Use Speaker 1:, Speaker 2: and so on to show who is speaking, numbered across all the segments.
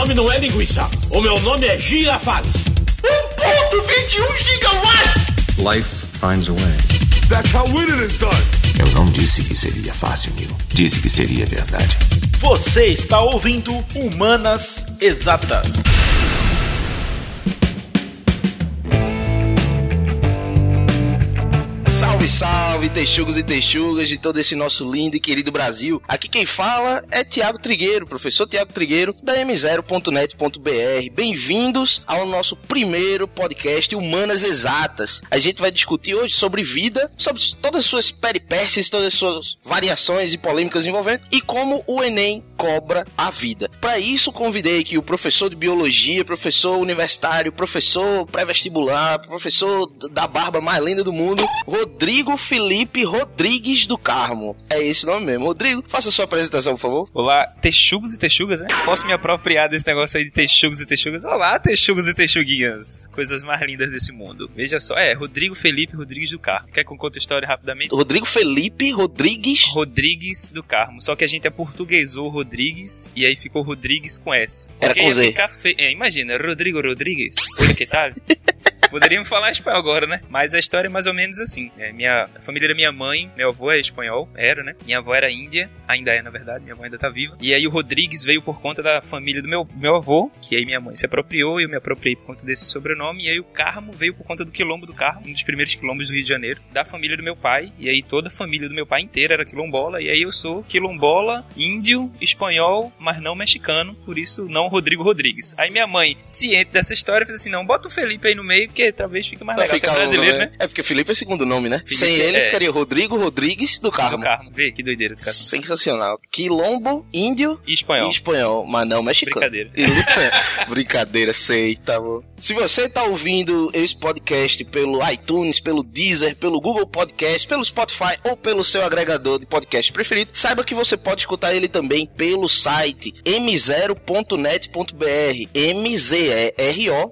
Speaker 1: nome não é linguiça. O meu nome é Girafales.
Speaker 2: 1.21 gigawatts!
Speaker 3: Life finds a way.
Speaker 2: That's how winning is done.
Speaker 4: Eu não disse que seria fácil, Neil. Disse que seria verdade.
Speaker 5: Você está ouvindo Humanas Exatas.
Speaker 6: Salve, texugos e texugas de todo esse nosso lindo e querido Brasil. Aqui quem fala é Tiago Trigueiro, professor Tiago Trigueiro, da m0.net.br. Bem-vindos ao nosso primeiro podcast Humanas Exatas. A gente vai discutir hoje sobre vida, sobre todas as suas peripécias, todas as suas variações e polêmicas envolvendo e como o Enem cobra a vida. Para isso, convidei aqui o professor de biologia, professor universitário, professor pré-vestibular, professor da barba mais linda do mundo, Rodrigo Felipe Rodrigues do Carmo. É esse nome mesmo. Rodrigo, faça sua apresentação, por favor.
Speaker 7: Olá, texugos e texugas, né? Posso me apropriar desse negócio aí de texugos e texugas? Olá, texugos e texuguinhas. Coisas mais lindas desse mundo. Veja só, é Rodrigo Felipe Rodrigues do Carmo. Quer que eu conte a história rapidamente?
Speaker 6: Rodrigo Felipe Rodrigues.
Speaker 7: Rodrigues do Carmo. Só que a gente aportuguesou Rodrigues e aí ficou Rodrigues com S.
Speaker 6: Era com Z.
Speaker 7: É, imagina, Rodrigo Rodrigues. Olha que tal? Poderíamos falar espanhol agora, né? Mas a história é mais ou menos assim. É, minha, a família da minha mãe, meu avô é espanhol, era, né? Minha avó era índia, ainda é, na verdade, minha avó ainda tá viva. E aí o Rodrigues veio por conta da família do meu, meu avô, que aí minha mãe se apropriou e eu me apropriei por conta desse sobrenome. E aí o Carmo veio por conta do quilombo do Carmo, um dos primeiros quilombos do Rio de Janeiro, da família do meu pai. E aí toda a família do meu pai inteira era quilombola. E aí eu sou quilombola, índio, espanhol, mas não mexicano, por isso não Rodrigo Rodrigues. Aí minha mãe, ciente dessa história, fez assim: não, bota o Felipe aí no meio, porque talvez fique mais legal é brasileiro, né?
Speaker 6: É porque Felipe é segundo nome, né?
Speaker 7: Felipe
Speaker 6: Sem ele
Speaker 7: é-
Speaker 6: ficaria Rodrigo Rodrigues do Carmo.
Speaker 7: Do Carmo. Vê que doideira do Carmo.
Speaker 6: Sensacional. Quilombo, índio
Speaker 7: E espanhol.
Speaker 6: e espanhol, mas não mexicano.
Speaker 7: Brincadeira.
Speaker 6: Brincadeira, sei, tá bom. Se você tá ouvindo esse podcast pelo iTunes, pelo Deezer, pelo Google Podcast, pelo Spotify ou pelo seu agregador de podcast preferido, saiba que você pode escutar ele também pelo site m0.net.br,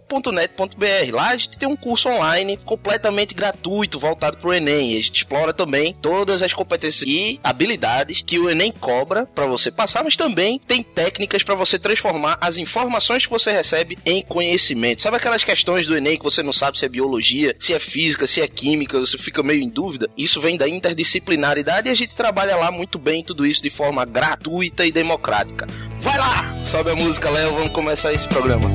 Speaker 6: mzero.net.br. Lá tem um curso online completamente gratuito, voltado pro Enem. E a gente explora também todas as competências e habilidades que o Enem cobra para você passar, mas também tem técnicas para você transformar as informações que você recebe em conhecimento. Sabe aquelas questões do Enem que você não sabe se é biologia, se é física, se é química, você fica meio em dúvida? Isso vem da interdisciplinaridade e a gente trabalha lá muito bem tudo isso de forma gratuita e democrática. Vai lá! Sobe a música, Léo, vamos começar esse programa.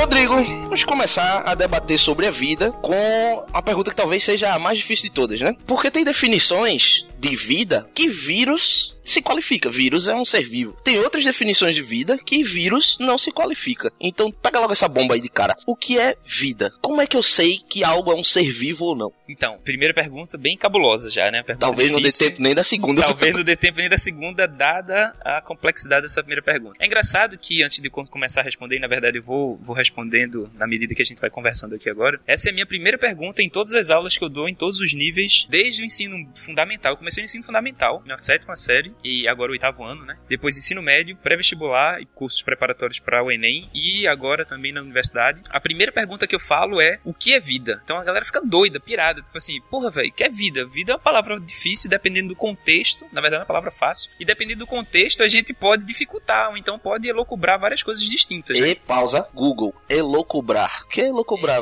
Speaker 6: Rodrigo, vamos começar a debater sobre a vida com a pergunta que talvez seja a mais difícil de todas, né? Porque tem definições de vida que vírus se qualifica. Vírus é um ser vivo. Tem outras definições de vida que vírus não se qualifica. Então, pega logo essa bomba aí de cara. O que é vida? Como é que eu sei que algo é um ser vivo ou não?
Speaker 7: Então, primeira pergunta bem cabulosa já, né? Pergunta
Speaker 6: Talvez não dê
Speaker 7: difícil.
Speaker 6: tempo nem da segunda.
Speaker 7: Talvez não dê tempo nem da segunda, dada a complexidade dessa primeira pergunta. É engraçado que antes de co- começar a responder, e na verdade eu vou, vou respondendo na medida que a gente vai conversando aqui agora, essa é a minha primeira pergunta em todas as aulas que eu dou, em todos os níveis, desde o ensino fundamental. Eu comecei no ensino fundamental, na sétima série, e agora o oitavo ano, né? Depois ensino médio, pré-vestibular e cursos preparatórios para o Enem, e agora também na universidade. A primeira pergunta que eu falo é: o que é vida? Então a galera fica doida, pirada, tipo assim, porra, velho, o que é vida? Vida é uma palavra difícil, dependendo do contexto, na verdade é uma palavra fácil, e dependendo do contexto a gente pode dificultar, ou então pode elocubrar várias coisas distintas. né?
Speaker 6: E pausa, Google. Elocubrar. O que é elocubrar?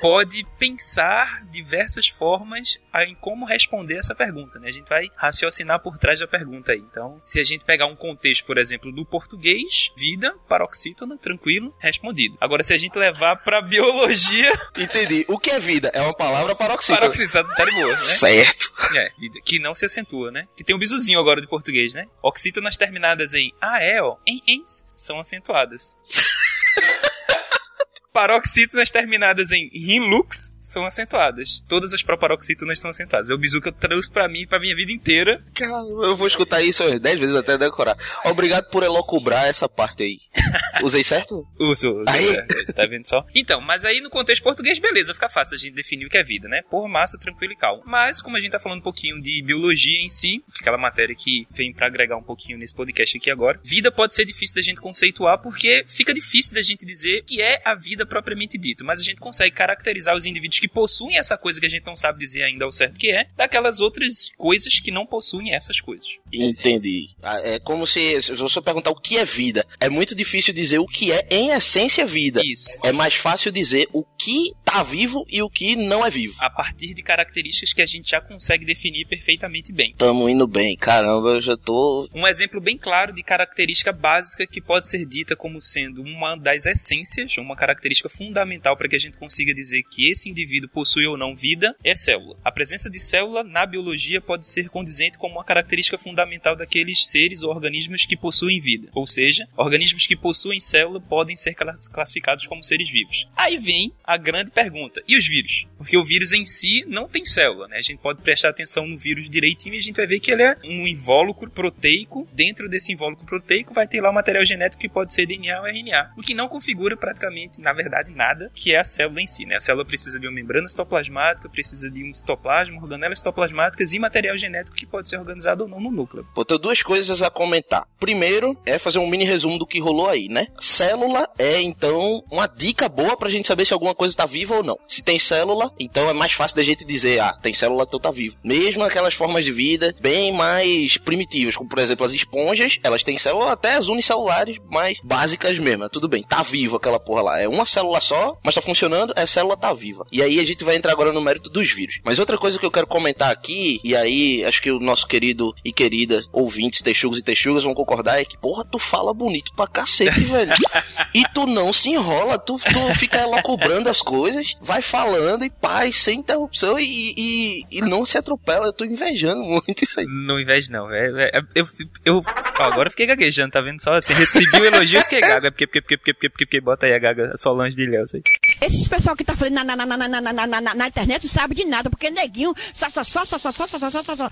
Speaker 7: pode pensar diversas formas em como responder essa pergunta, né? A gente vai raciocinar por trás da pergunta aí. Então, se a gente pegar um contexto, por exemplo, do português, vida, paroxítona, tranquilo, respondido. Agora, se a gente levar pra biologia,
Speaker 6: Entendi. O que é vida? É uma palavra paroxítona.
Speaker 7: paroxítona tá de boa, né?
Speaker 6: Certo.
Speaker 7: É, vida, que não se acentua, né? Que tem um bisuzinho agora de português, né? Oxítonas terminadas em ael, em ens, são acentuadas. Paroxítonas terminadas em rinlux são acentuadas. Todas as proparoxítonas são acentuadas. É o bizu que eu trouxe pra mim, pra minha vida inteira.
Speaker 6: Cara, eu vou escutar isso umas 10 vezes até decorar. Obrigado por elocubrar essa parte aí. Usei certo?
Speaker 7: Uso, uso.
Speaker 6: Aí.
Speaker 7: é, Tá vendo só? Então, mas aí no contexto português, beleza, fica fácil da gente definir o que é vida, né? Por massa, tranquilo e calmo. Mas, como a gente tá falando um pouquinho de biologia em si, aquela matéria que vem pra agregar um pouquinho nesse podcast aqui agora, vida pode ser difícil da gente conceituar porque fica difícil da gente dizer o que é a vida propriamente dito, mas a gente consegue caracterizar os indivíduos indivíduos que possuem essa coisa que a gente não sabe dizer ainda ao certo que é, daquelas outras coisas que não possuem essas coisas.
Speaker 6: Entendi. Ah, É como se, se você perguntar o que é vida, é muito difícil dizer o que é em essência vida.
Speaker 7: Isso.
Speaker 6: É mais fácil dizer o que tá vivo e o que não é vivo.
Speaker 7: A partir de características que a gente já consegue definir perfeitamente bem.
Speaker 6: Tamo indo bem. Caramba, eu já tô.
Speaker 7: Um exemplo bem claro de característica básica que pode ser dita como sendo uma das essências, uma característica fundamental para que a gente consiga dizer que esse indivíduo possui ou não vida, é célula. A presença de célula na biologia pode ser condizente como uma característica fundamental daqueles seres ou organismos que possuem vida. Ou seja, organismos que possuem célula podem ser clas- classificados como seres vivos. Aí vem a grande pergunta: e os vírus? Porque o vírus em si não tem célula, né? A gente pode prestar atenção no vírus direitinho e a gente vai ver que ele é um invólucro proteico. Dentro desse invólucro proteico vai ter lá o material genético que pode ser DNA ou RNA, o que não configura praticamente, na verdade, nada que é a célula em si, né? A célula precisa de uma membrana citoplasmática, precisa de um citoplasma, organelas citoplasmáticas e material genético que pode ser organizado ou não no núcleo.
Speaker 6: Pô, tenho duas coisas a comentar. Primeiro, é fazer um mini resumo do que rolou aí, né? Célula é, então, uma dica boa pra gente saber se alguma coisa tá viva ou não. Se tem célula, então é mais fácil da gente dizer, ah, tem célula, então tá vivo. Mesmo aquelas formas de vida bem mais primitivas, como por exemplo as esponjas, elas têm célula, até as unicelulares mais básicas mesmo. Tudo bem, tá vivo aquela porra lá. É uma célula só, mas tá funcionando, a célula tá viva. E aí a gente vai entrar agora no mérito dos vírus. Mas outra coisa que eu quero comentar aqui, e aí acho que o nosso querido e querida ouvintes, texugos e texugas vão concordar, é que, porra, tu fala bonito pra cacete, velho. E tu não se enrola, tu, tu fica cobrando as coisas, vai falando e paz, sem interrupção e, e, e não se atropela. Eu tô invejando muito isso aí.
Speaker 7: Não inveja, não. É, é- eu, eu, ó, agora eu fiquei gaguejando, tá vendo só? Assim, recebi o elogio e fiquei gaga. Porque, porque, porque, porque, porque, porque, porque, bota aí a gaga, a Solange de Ilhéus aí.
Speaker 8: Esses pessoal que tá falando na, na, na, na, na, na, na, na, na internet não sabe de nada, porque neguinho só, só, só, só, só, só, só, só, só, só, só.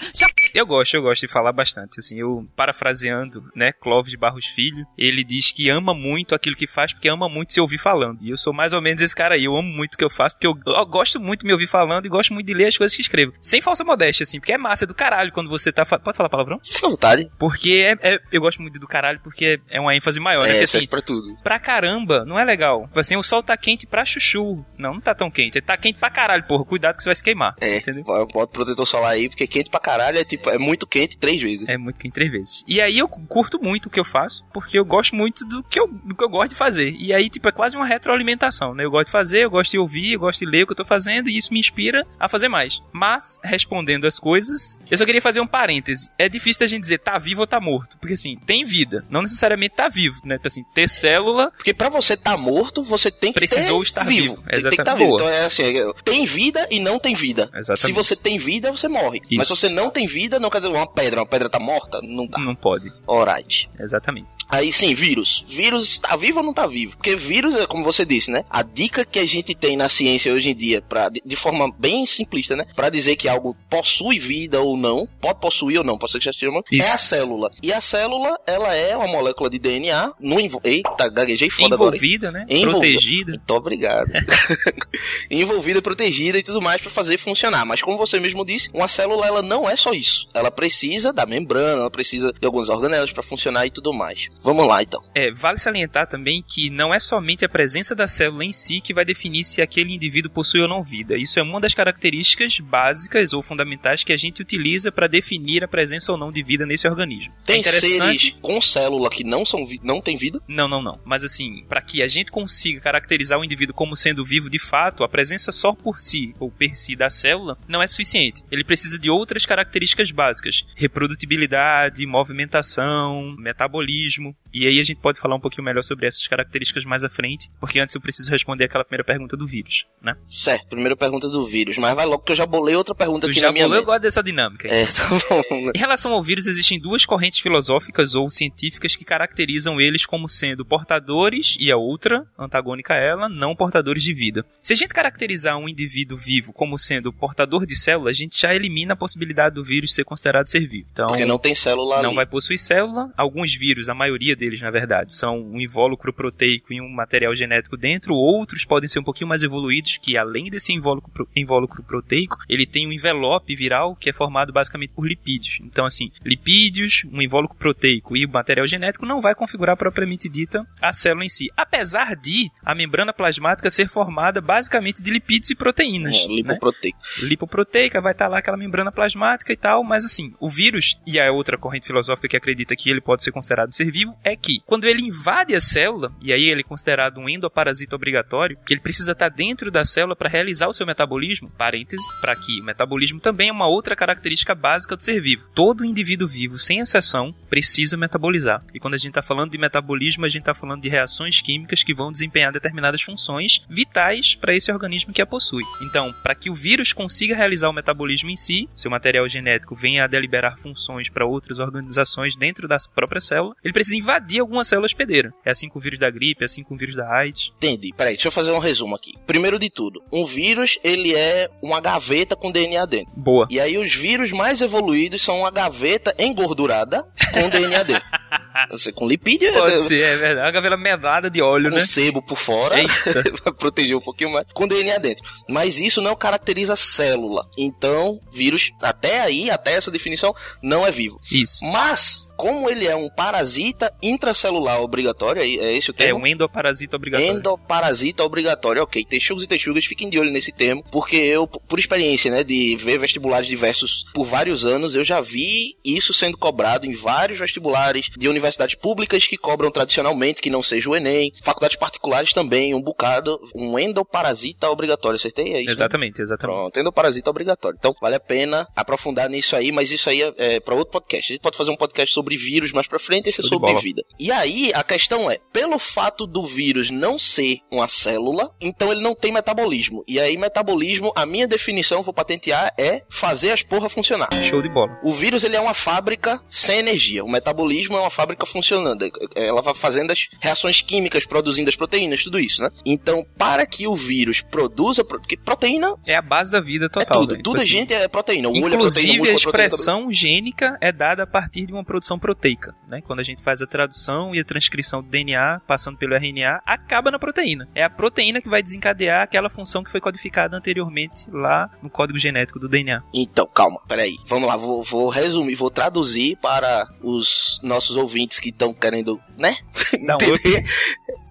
Speaker 7: Eu gosto, eu gosto de falar bastante, assim, eu, parafraseando, né, Clóvis de Barros Filho, ele diz que ama muito aquilo que faz porque ama muito se ouvir falando. E eu sou mais ou menos esse cara aí, eu amo muito o que eu faço porque eu, eu gosto muito de me ouvir falando e gosto muito de ler as coisas que escrevo. Sem falsa modéstia, assim, porque é massa, é do caralho quando você tá... fa- Pode falar palavrão?
Speaker 6: Fica à vontade.
Speaker 7: Porque é, é- eu gosto muito do caralho porque é uma ênfase maior, né?
Speaker 6: É,
Speaker 7: Porque,
Speaker 6: serve
Speaker 7: assim,
Speaker 6: pra tudo.
Speaker 7: pra caramba, não é legal. Tipo Assim, o sol tá quente pra chuchu. Não, não tá tão quente. Ele tá quente pra caralho, porra. Cuidado que você vai se queimar.
Speaker 6: É,
Speaker 7: Entendeu?
Speaker 6: bota protetor solar aí, porque quente pra caralho é tipo, é muito quente três vezes.
Speaker 7: É muito quente três vezes. E aí eu curto muito o que eu faço, porque eu gosto muito do que eu, do que eu gosto de fazer. E aí, tipo, é quase uma retroalimentação, né? Eu gosto de fazer, eu gosto de ouvir, eu gosto de ler o que eu tô fazendo, e isso me inspira a fazer mais. Mas, respondendo as coisas, eu só queria fazer um parêntese. É difícil da gente dizer tá vivo ou tá morto. Porque assim, tem vida, não necessariamente tá vivo, né? Tipo assim, ter célula
Speaker 6: Porque pra você tá morto, você tem que
Speaker 7: Precisou
Speaker 6: ter
Speaker 7: estar
Speaker 6: vivo.
Speaker 7: vivo.
Speaker 6: Tem, tem que estar
Speaker 7: Exatamente.
Speaker 6: vivo. Então é assim, é, tem vida e não tem vida.
Speaker 7: Exatamente.
Speaker 6: Se você tem vida, você morre. Mas se
Speaker 7: Isso.
Speaker 6: você não tem vida, não quer dizer uma pedra, uma pedra tá morta, não tá.
Speaker 7: não pode.
Speaker 6: Alright.
Speaker 7: Exatamente.
Speaker 6: Aí sim, vírus. Vírus tá vivo ou não tá vivo? Porque vírus, é como você disse, né? A dica que a gente tem na ciência hoje em dia, pra, de, forma bem simplista, né? Pra dizer que algo possui vida ou não, pode possuir ou não, pode ser que já esteja morto,
Speaker 7: Isso.
Speaker 6: é a célula. E a célula, ela é uma molécula de DNA, no envo... Eita, gaguejei foda agora. hein?
Speaker 7: Envolvida, né?
Speaker 6: Envolvida.
Speaker 7: Protegida.
Speaker 6: Muito obrigado. Envolvida, protegida e tudo mais para fazer funcionar. Mas como você mesmo disse, uma célula ela não é só isso. Ela precisa da membrana, ela precisa de alguns organelas para funcionar e tudo mais. Vamos lá então.
Speaker 7: É, vale salientar também que não é somente a presença da célula em si que vai definir se aquele indivíduo possui ou não vida. Isso é uma das características básicas ou fundamentais que a gente utiliza para definir a presença ou não de vida nesse organismo.
Speaker 6: Tem
Speaker 7: é interessante.
Speaker 6: seres com célula que não são não tem vida?
Speaker 7: Não, não, não. Mas assim, para que a gente consiga caracterizar o indivíduo como sendo vivo de fato, a presença só por si ou per si da célula não é suficiente. Ele precisa de outras características básicas: reprodutibilidade, movimentação, metabolismo. E aí a gente pode falar um pouquinho melhor sobre essas características mais à frente, porque antes eu preciso responder aquela primeira pergunta do vírus, né?
Speaker 6: Certo, primeira pergunta do vírus, mas vai logo que eu já bolei outra pergunta
Speaker 7: Tu
Speaker 6: aqui
Speaker 7: já
Speaker 6: na minha
Speaker 7: bolou, eu
Speaker 6: mente.
Speaker 7: gosto dessa dinâmica. aí.
Speaker 6: É, tá bom.
Speaker 7: Em relação ao vírus, existem duas correntes filosóficas ou científicas que caracterizam eles como sendo portadores e a outra, antagônica a ela, não portadores de vida. Se a gente caracterizar um indivíduo vivo como sendo portador de célula, a gente já elimina a possibilidade do vírus ser considerado ser vivo. Então,
Speaker 6: Porque não tem célula
Speaker 7: não
Speaker 6: ali.
Speaker 7: vai possuir célula. Alguns vírus, a maioria deles, na verdade, são um invólucro proteico e um material genético dentro. Outros podem ser um pouquinho mais evoluídos, que além desse invólucro, invólucro proteico, ele tem um envelope viral que é formado basicamente por lipídios. Então, assim, lipídios, um invólucro proteico e o material genético não vai configurar propriamente dita a célula em si. Apesar de a membrana plasmática plasmática ser formada basicamente de lipídios e proteínas.
Speaker 6: É,
Speaker 7: né?
Speaker 6: lipoproteico.
Speaker 7: lipoproteica, vai estar lá aquela membrana plasmática e tal, mas assim, o vírus e a outra corrente filosófica que acredita que ele pode ser considerado ser vivo é que quando ele invade a célula, e aí ele é considerado um endoparasita obrigatório, que ele precisa estar dentro da célula para realizar o seu metabolismo, parêntese, para que o metabolismo também é uma outra característica básica do ser vivo. Todo indivíduo vivo, sem exceção, precisa metabolizar. E quando a gente está falando de metabolismo, a gente está falando de reações químicas que vão desempenhar determinadas funções vitais para esse organismo que a possui. Então, para que o vírus consiga realizar o metabolismo em si, seu material genético venha a deliberar funções para outras organizações dentro da própria célula, ele precisa invadir alguma célula hospedeira. É assim com o vírus da gripe, é assim com o vírus da AIDS.
Speaker 6: Entendi. Peraí, deixa eu fazer um resumo aqui. Primeiro de tudo, um vírus, ele é uma gaveta com DNA dentro.
Speaker 7: Boa.
Speaker 6: E aí os vírus mais evoluídos são uma gaveta engordurada com DNA dentro. Você com lipídio,
Speaker 7: Pode ser, é verdade. Uma gavela melada de óleo,
Speaker 6: com
Speaker 7: né?
Speaker 6: sebo por fora, pra proteger um pouquinho mais, com DNA dentro. Mas isso não caracteriza célula. Então, vírus, até aí, até essa definição, não é vivo.
Speaker 7: Isso.
Speaker 6: Mas, como ele é um parasita intracelular obrigatório, é é esse o
Speaker 7: É
Speaker 6: termo?
Speaker 7: um endoparasita obrigatório.
Speaker 6: Endoparasita obrigatório, ok. Texugos e texugas, fiquem de olho nesse termo, porque eu, por experiência, né, de ver vestibulares diversos por vários anos, eu já vi isso sendo cobrado em vários vestibulares de universidades públicas que cobram tradicionalmente, que não seja o Enem, faculdades particulares também, um bocado, um endoparasita obrigatório, acertei? É isso? né?
Speaker 7: Exatamente, exatamente.
Speaker 6: Pronto, endoparasita obrigatório. Então, vale a pena aprofundar nisso aí, mas isso aí é, é para outro podcast. A gente pode fazer um podcast sobre vírus mais pra frente, esse é sobre
Speaker 7: bola.
Speaker 6: vida. E aí, a questão é, pelo fato do vírus não ser uma célula, então ele não tem metabolismo. E aí, metabolismo, a minha definição, vou patentear, é fazer as porra funcionar.
Speaker 7: Show de bola.
Speaker 6: O vírus ele é uma fábrica sem energia. O metabolismo é uma fábrica funcionando. Ela vai fazendo as reações químicas, produzindo as proteínas, tudo isso, né? Então, para que o vírus produza, porque proteína
Speaker 7: É a base da vida
Speaker 6: é
Speaker 7: total.
Speaker 6: tudo.
Speaker 7: né? Tipo
Speaker 6: Tudo a
Speaker 7: assim,
Speaker 6: gente é proteína. O olho é proteína,
Speaker 7: Inclusive, a
Speaker 6: é proteína.
Speaker 7: expressão gênica é dada a partir de uma produção proteica. Né? Quando a gente faz a tradução e a transcrição do DNA, passando pelo RNA, acaba na proteína. É a proteína que vai desencadear aquela função que foi codificada anteriormente lá no código genético do DNA.
Speaker 6: Então, calma, peraí. Vamos lá, vou, vou resumir, vou traduzir para os nossos ouvintes que estão querendo, né?
Speaker 7: Um
Speaker 6: Entender.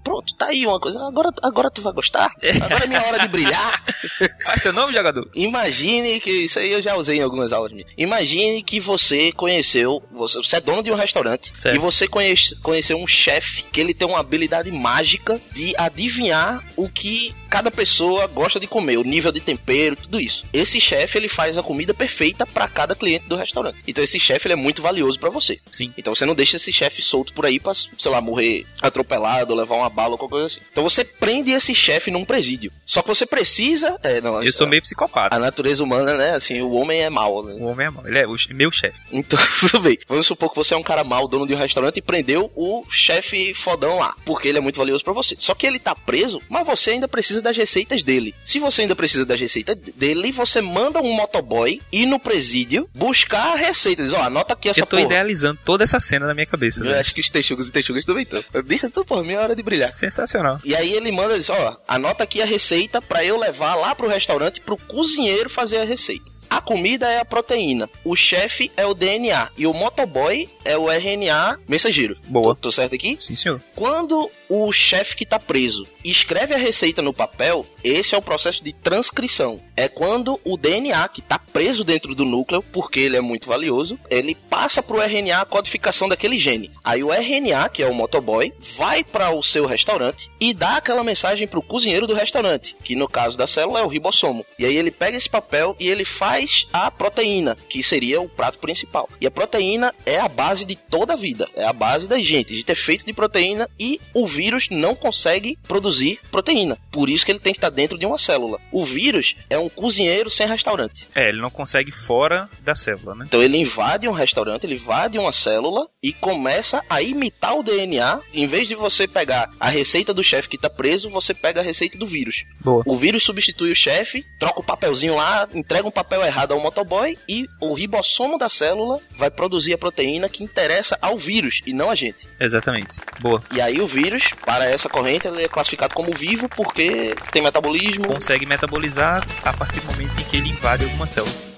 Speaker 6: Pronto, tá aí uma coisa. Agora, agora tu vai gostar. Agora é minha hora de brilhar.
Speaker 7: Faz teu nome, jogador?
Speaker 6: Imagine que isso aí eu já usei em algumas aulas minhas. Imagine que você conheceu, você, você é dono de um restaurante
Speaker 7: Certo.
Speaker 6: e você conhece, conheceu um chefe que ele tem uma habilidade mágica de adivinhar o que cada pessoa gosta de comer, o nível de tempero, tudo isso. Esse chefe ele faz a comida perfeita para cada cliente do restaurante. Então esse chefe ele é muito valioso para você.
Speaker 7: Sim.
Speaker 6: Então você não deixa esse chefe solto por aí pra, sei lá, morrer atropelado, levar uma bala ou qualquer coisa assim. Então você prende esse chefe num presídio. Só que você precisa. É, não,
Speaker 7: Eu sou meio psicopata.
Speaker 6: a natureza humana, né? Assim, o homem é mau, né?
Speaker 7: O homem é mau. Ele é o meu chefe.
Speaker 6: Então, tudo bem. Vamos supor que você é um cara mau, dono de um restaurante e prendeu o chefe fodão lá, porque ele é muito valioso pra você. Só que ele tá preso, mas você ainda precisa das receitas dele. Se você ainda precisa das receitas dele, você manda um motoboy ir no presídio buscar a receita. Diz, ó, anota aqui essa
Speaker 7: Eu tô
Speaker 6: porra.
Speaker 7: idealizando toda essa cena na minha cabeça.
Speaker 6: Eu acho que os texugos e texugas também estão. Disse tudo por minha hora de brilhar.
Speaker 7: Sensacional.
Speaker 6: E aí ele manda, diz, ó, anota aqui a receita pra eu levar lá pro restaurante pro cozinheiro fazer a receita. A comida é a proteína, o chefe é o DNA e o motoboy é o RNA mensageiro.
Speaker 7: Boa.
Speaker 6: Tô, tô certo aqui?
Speaker 7: Sim, senhor.
Speaker 6: Quando o chefe que tá preso escreve a receita no papel, esse é o processo de transcrição. É quando o DNA que tá preso dentro do núcleo, porque ele é muito valioso, ele passa pro RNA a codificação daquele gene. Aí o RNA, que é o motoboy, vai para o seu restaurante e dá aquela mensagem pro cozinheiro do restaurante, que no caso da célula é o ribossomo. E aí ele pega esse papel e ele faz a proteína, que seria o prato principal. E a proteína é a base de toda a vida, é a base da gente. A gente é feito de proteína e o vírus não consegue produzir proteína. Por isso que ele tem que estar dentro de uma célula. O vírus é um cozinheiro sem restaurante.
Speaker 7: É, ele não consegue fora da célula, né?
Speaker 6: Então ele invade um restaurante, ele invade uma célula e começa a imitar o DNA. Em vez de você pegar a receita do chefe que está preso, você pega a receita do vírus.
Speaker 7: Boa.
Speaker 6: O vírus substitui o chefe, troca o papelzinho lá, entrega um papel errado ao motoboy e o ribossomo da célula vai produzir a proteína que interessa ao vírus e não a gente.
Speaker 7: Exatamente. Boa.
Speaker 6: E aí o vírus, para essa corrente, ele é classificado como vivo porque tem metabolismo.
Speaker 7: Consegue metabolizar a partir do momento em que ele invade alguma célula.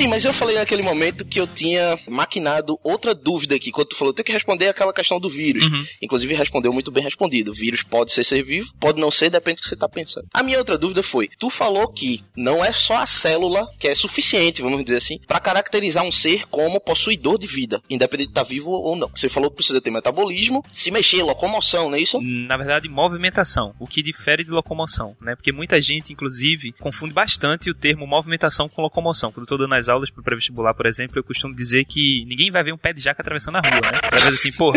Speaker 6: Sim, mas eu falei naquele momento que eu tinha maquinado outra dúvida aqui. Quando tu falou, tem que responder aquela questão do vírus.
Speaker 7: Uhum.
Speaker 6: Inclusive, respondeu muito bem respondido. O vírus pode ser ser vivo, pode não ser, depende do que você tá pensando. A minha outra dúvida foi, tu falou que não é só a célula que é suficiente, vamos dizer assim, para caracterizar um ser como possuidor de vida, independente de estar vivo ou não. Você falou que precisa ter metabolismo, se mexer, locomoção, não é isso?
Speaker 7: Na verdade, movimentação, o que difere de locomoção, né? Porque muita gente, inclusive, confunde bastante o termo movimentação com locomoção. Quando eu tô dando as aulas pro pré-vestibular, por exemplo, eu costumo dizer que ninguém vai ver um pé de jaca atravessando a rua, né? Através assim, pô,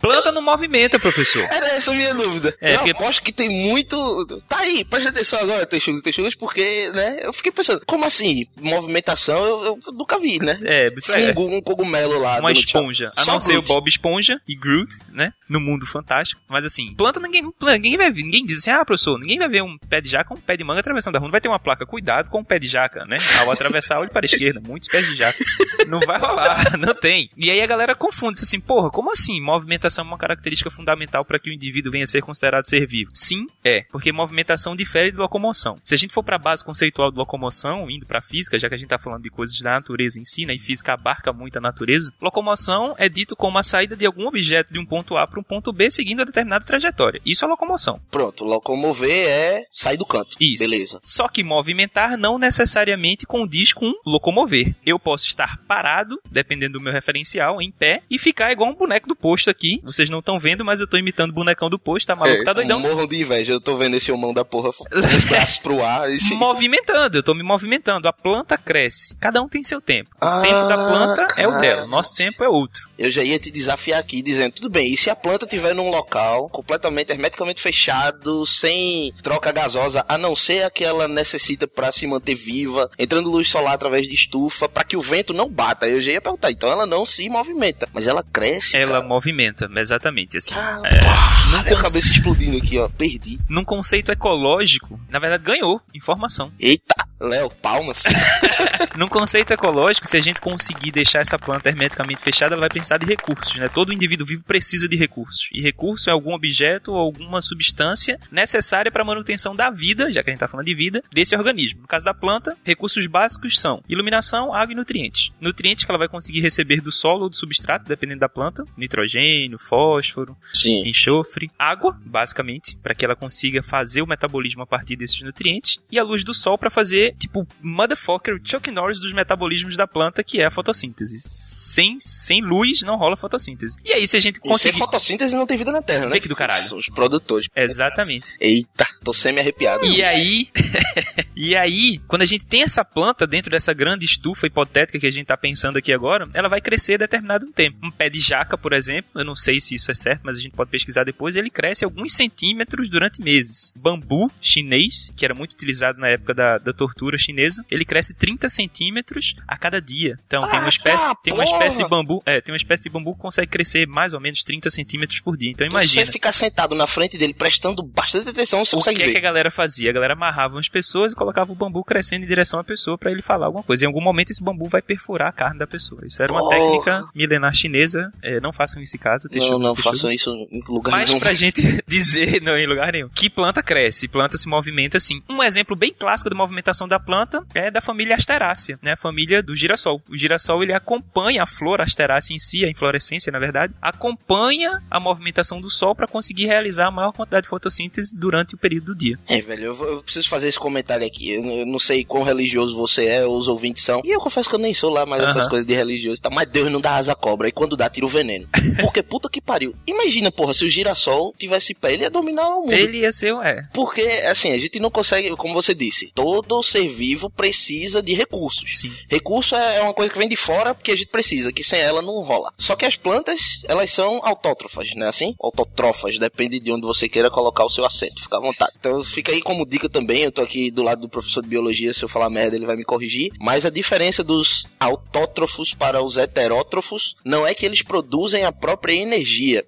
Speaker 7: planta não movimenta, professor.
Speaker 6: Era essa a minha dúvida.
Speaker 7: É,
Speaker 6: eu
Speaker 7: porque-
Speaker 6: aposto que tem muito. Tá aí, presta atenção agora, Texugos e Texugas, porque, né? Eu fiquei pensando, como assim? Movimentação eu, eu nunca vi, né?
Speaker 7: É, é,
Speaker 6: Fungo, um cogumelo lá.
Speaker 7: uma esponja. A não ser o. Bob Esponja e Groot, né? No mundo fantástico. Mas assim, planta ninguém, planta, ninguém vai ver. Ninguém diz assim, ah, professor, ninguém vai ver um pé de jaca um pé de manga atravessando a rua. Não vai ter uma placa, cuidado com o pé de jaca, né? Ao atravessar, olhe para a esquerda. Muitos pés de jaca. Não vai rolar, não tem. E aí a galera confunde diz assim, porra, como assim? Movimentação é uma característica fundamental para que o indivíduo venha a ser considerado ser vivo. Sim, é. Porque movimentação difere de locomoção. Se a gente for para a base conceitual de locomoção, indo para física, já que a gente tá falando de coisas da natureza em si, né? E física abarca muito a natureza. Locomoção é dito como a saída de algum objeto de um ponto A para um ponto B seguindo a determinada trajetória. Isso é locomoção.
Speaker 6: Pronto, locomover é sair do canto.
Speaker 7: Isso.
Speaker 6: Beleza.
Speaker 7: Só que movimentar não necessariamente condiz com locomover. Eu posso estar parado, dependendo do meu referencial, em pé, e ficar igual um boneco do posto aqui. Vocês não estão vendo, mas eu tô imitando o bonecão do posto, tá maluco? tá doidão?
Speaker 6: Morram de inveja. Eu tô vendo esse homão da porra os braços pro ar. Esse...
Speaker 7: Movimentando, eu tô me movimentando. A planta cresce. Cada um tem seu tempo. O
Speaker 6: Ah,
Speaker 7: tempo da planta é o
Speaker 6: cara.
Speaker 7: dela. Nosso tempo é outro.
Speaker 6: Eu já ia te desafiar aqui dizendo, tudo bem, e se a planta estiver num local completamente hermeticamente fechado, sem troca gasosa, a não ser a que ela necessita pra se manter viva, entrando luz solar através de estufa, pra que o vento não bata. Eu já ia perguntar, então ela não se movimenta, mas ela cresce.
Speaker 7: Ela
Speaker 6: cara.
Speaker 7: movimenta, exatamente assim.
Speaker 6: Ah,
Speaker 7: É, num,
Speaker 6: minha cabeça explodindo aqui, ó. Perdi.
Speaker 7: num conceito ecológico, na verdade ganhou informação.
Speaker 6: Eita, Léo, palmas.
Speaker 7: Num conceito ecológico, se a gente conseguir deixar essa planta hermeticamente fechada, ela vai pensar de recursos, né? Todo indivíduo vivo precisa de recursos. E recurso é algum objeto ou alguma substância necessária para a manutenção da vida, já que a gente está falando de vida, desse organismo. No caso da planta, recursos básicos são iluminação, água e nutrientes. Nutrientes que ela vai conseguir receber do solo ou do substrato, dependendo da planta. Nitrogênio, fósforo,
Speaker 6: Sim.
Speaker 7: enxofre, água, basicamente, para que ela consiga fazer o metabolismo a partir desses nutrientes, e a luz do sol para fazer, tipo, motherfucker, Chuck Norris dos metabolismos da planta, que é a fotossíntese. Sem, sem luz não rola fotossíntese. E aí, se a gente
Speaker 6: E sem
Speaker 7: conseguir.
Speaker 6: fotossíntese não tem vida na Terra, né?
Speaker 7: Que do caralho.
Speaker 6: São os produtores.
Speaker 7: Exatamente.
Speaker 6: Eita, tô semi-arrepiado.
Speaker 7: E aí, e aí, quando a gente tem essa planta dentro dessa grande estufa hipotética que a gente tá pensando aqui agora, ela vai crescer determinado tempo. Um pé de jaca, por exemplo, eu não sei se isso é certo, mas a gente pode pesquisar depois, ele cresce alguns centímetros durante meses. Bambu chinês, que era muito utilizado na época da, da tortura chinesa, ele cresce 30 centímetros a cada dia. Então tem uma
Speaker 6: Ah,
Speaker 7: espécie, tem uma espécie de bambu, é, tem uma espécie de bambu que consegue crescer mais ou menos 30 centímetros por dia. Então
Speaker 6: Então, se
Speaker 7: imagina.
Speaker 6: você ficar sentado na frente dele, prestando bastante atenção, você
Speaker 7: O
Speaker 6: consegue
Speaker 7: que é
Speaker 6: ver.
Speaker 7: que a galera fazia? A galera amarrava as pessoas e colocava o bambu crescendo em direção à pessoa pra ele falar alguma coisa. Em algum momento esse bambu vai perfurar a carne da pessoa. Isso era uma técnica milenar chinesa. É, não façam isso em casa.
Speaker 6: Não,
Speaker 7: texugos,
Speaker 6: não façam isso em lugar
Speaker 7: Mas
Speaker 6: nenhum.
Speaker 7: pra gente dizer, não em lugar nenhum, que planta cresce, planta se movimenta assim. Um exemplo bem clássico de movimentação da planta é da família Asterácea, né? A família do girassol. O girassol, ele acompanha a flor Asterácea em si, a inflorescência, na verdade, acompanha a movimentação do sol para conseguir realizar a maior quantidade de fotossíntese durante o período do dia.
Speaker 6: É, velho, eu, eu preciso fazer esse comentário aqui. Eu, eu não sei quão religioso você é, ou os ouvintes são. E eu confesso que eu nem sou lá, mas essas
Speaker 7: Aham.
Speaker 6: coisas de religioso e tal. Mas Deus não dá asa à cobra. E quando dá, tira o veneno. Porque puta que pariu. Imagina, porra, se o girassol tivesse pé, ele ia dominar o mundo.
Speaker 7: Ele ia ser, é,
Speaker 6: Porque, assim, a gente não consegue, como você disse, todo ser vivo precisa de recursos.
Speaker 7: Sim.
Speaker 6: Recurso é é uma coisa que vem de fora porque a gente precisa, que sem ela não rola. Só que as plantas, elas são autótrofas, né? Assim? Autotrófas, depende de onde você queira colocar o seu assento, fica à vontade. Então fica aí como dica também, eu tô aqui do lado do professor de biologia, se eu falar merda ele vai me corrigir. Mas a diferença dos autótrofos para os heterótrofos não é que eles produzem a própria energia.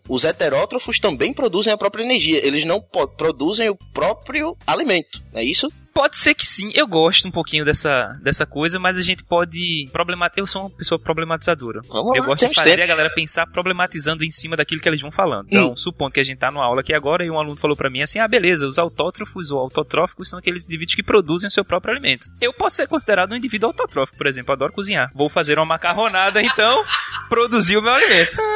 Speaker 6: Os heterótrofos também produzem a própria energia, eles não produzem o próprio alimento, é isso?
Speaker 7: Pode ser que sim, eu gosto um pouquinho dessa, dessa coisa, mas a gente pode problematizar. Eu sou uma pessoa problematizadora.
Speaker 6: Vamos
Speaker 7: eu
Speaker 6: lá,
Speaker 7: gosto de fazer
Speaker 6: tempo.
Speaker 7: a galera pensar problematizando em cima daquilo que eles vão falando. Então, supondo que a gente tá numa aula aqui agora e um aluno falou pra mim assim: ah, beleza, os autótrofos ou autotróficos são aqueles indivíduos que produzem o seu próprio alimento. Eu posso ser considerado um indivíduo autótrofo, por exemplo, adoro cozinhar. Vou fazer uma macarronada, então, produzir o meu alimento.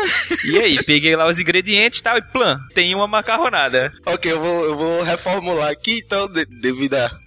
Speaker 7: E aí, peguei lá os ingredientes e tal, e plan, tem uma macarronada.
Speaker 6: Ok, eu vou, eu vou reformular aqui, então, de- devido a...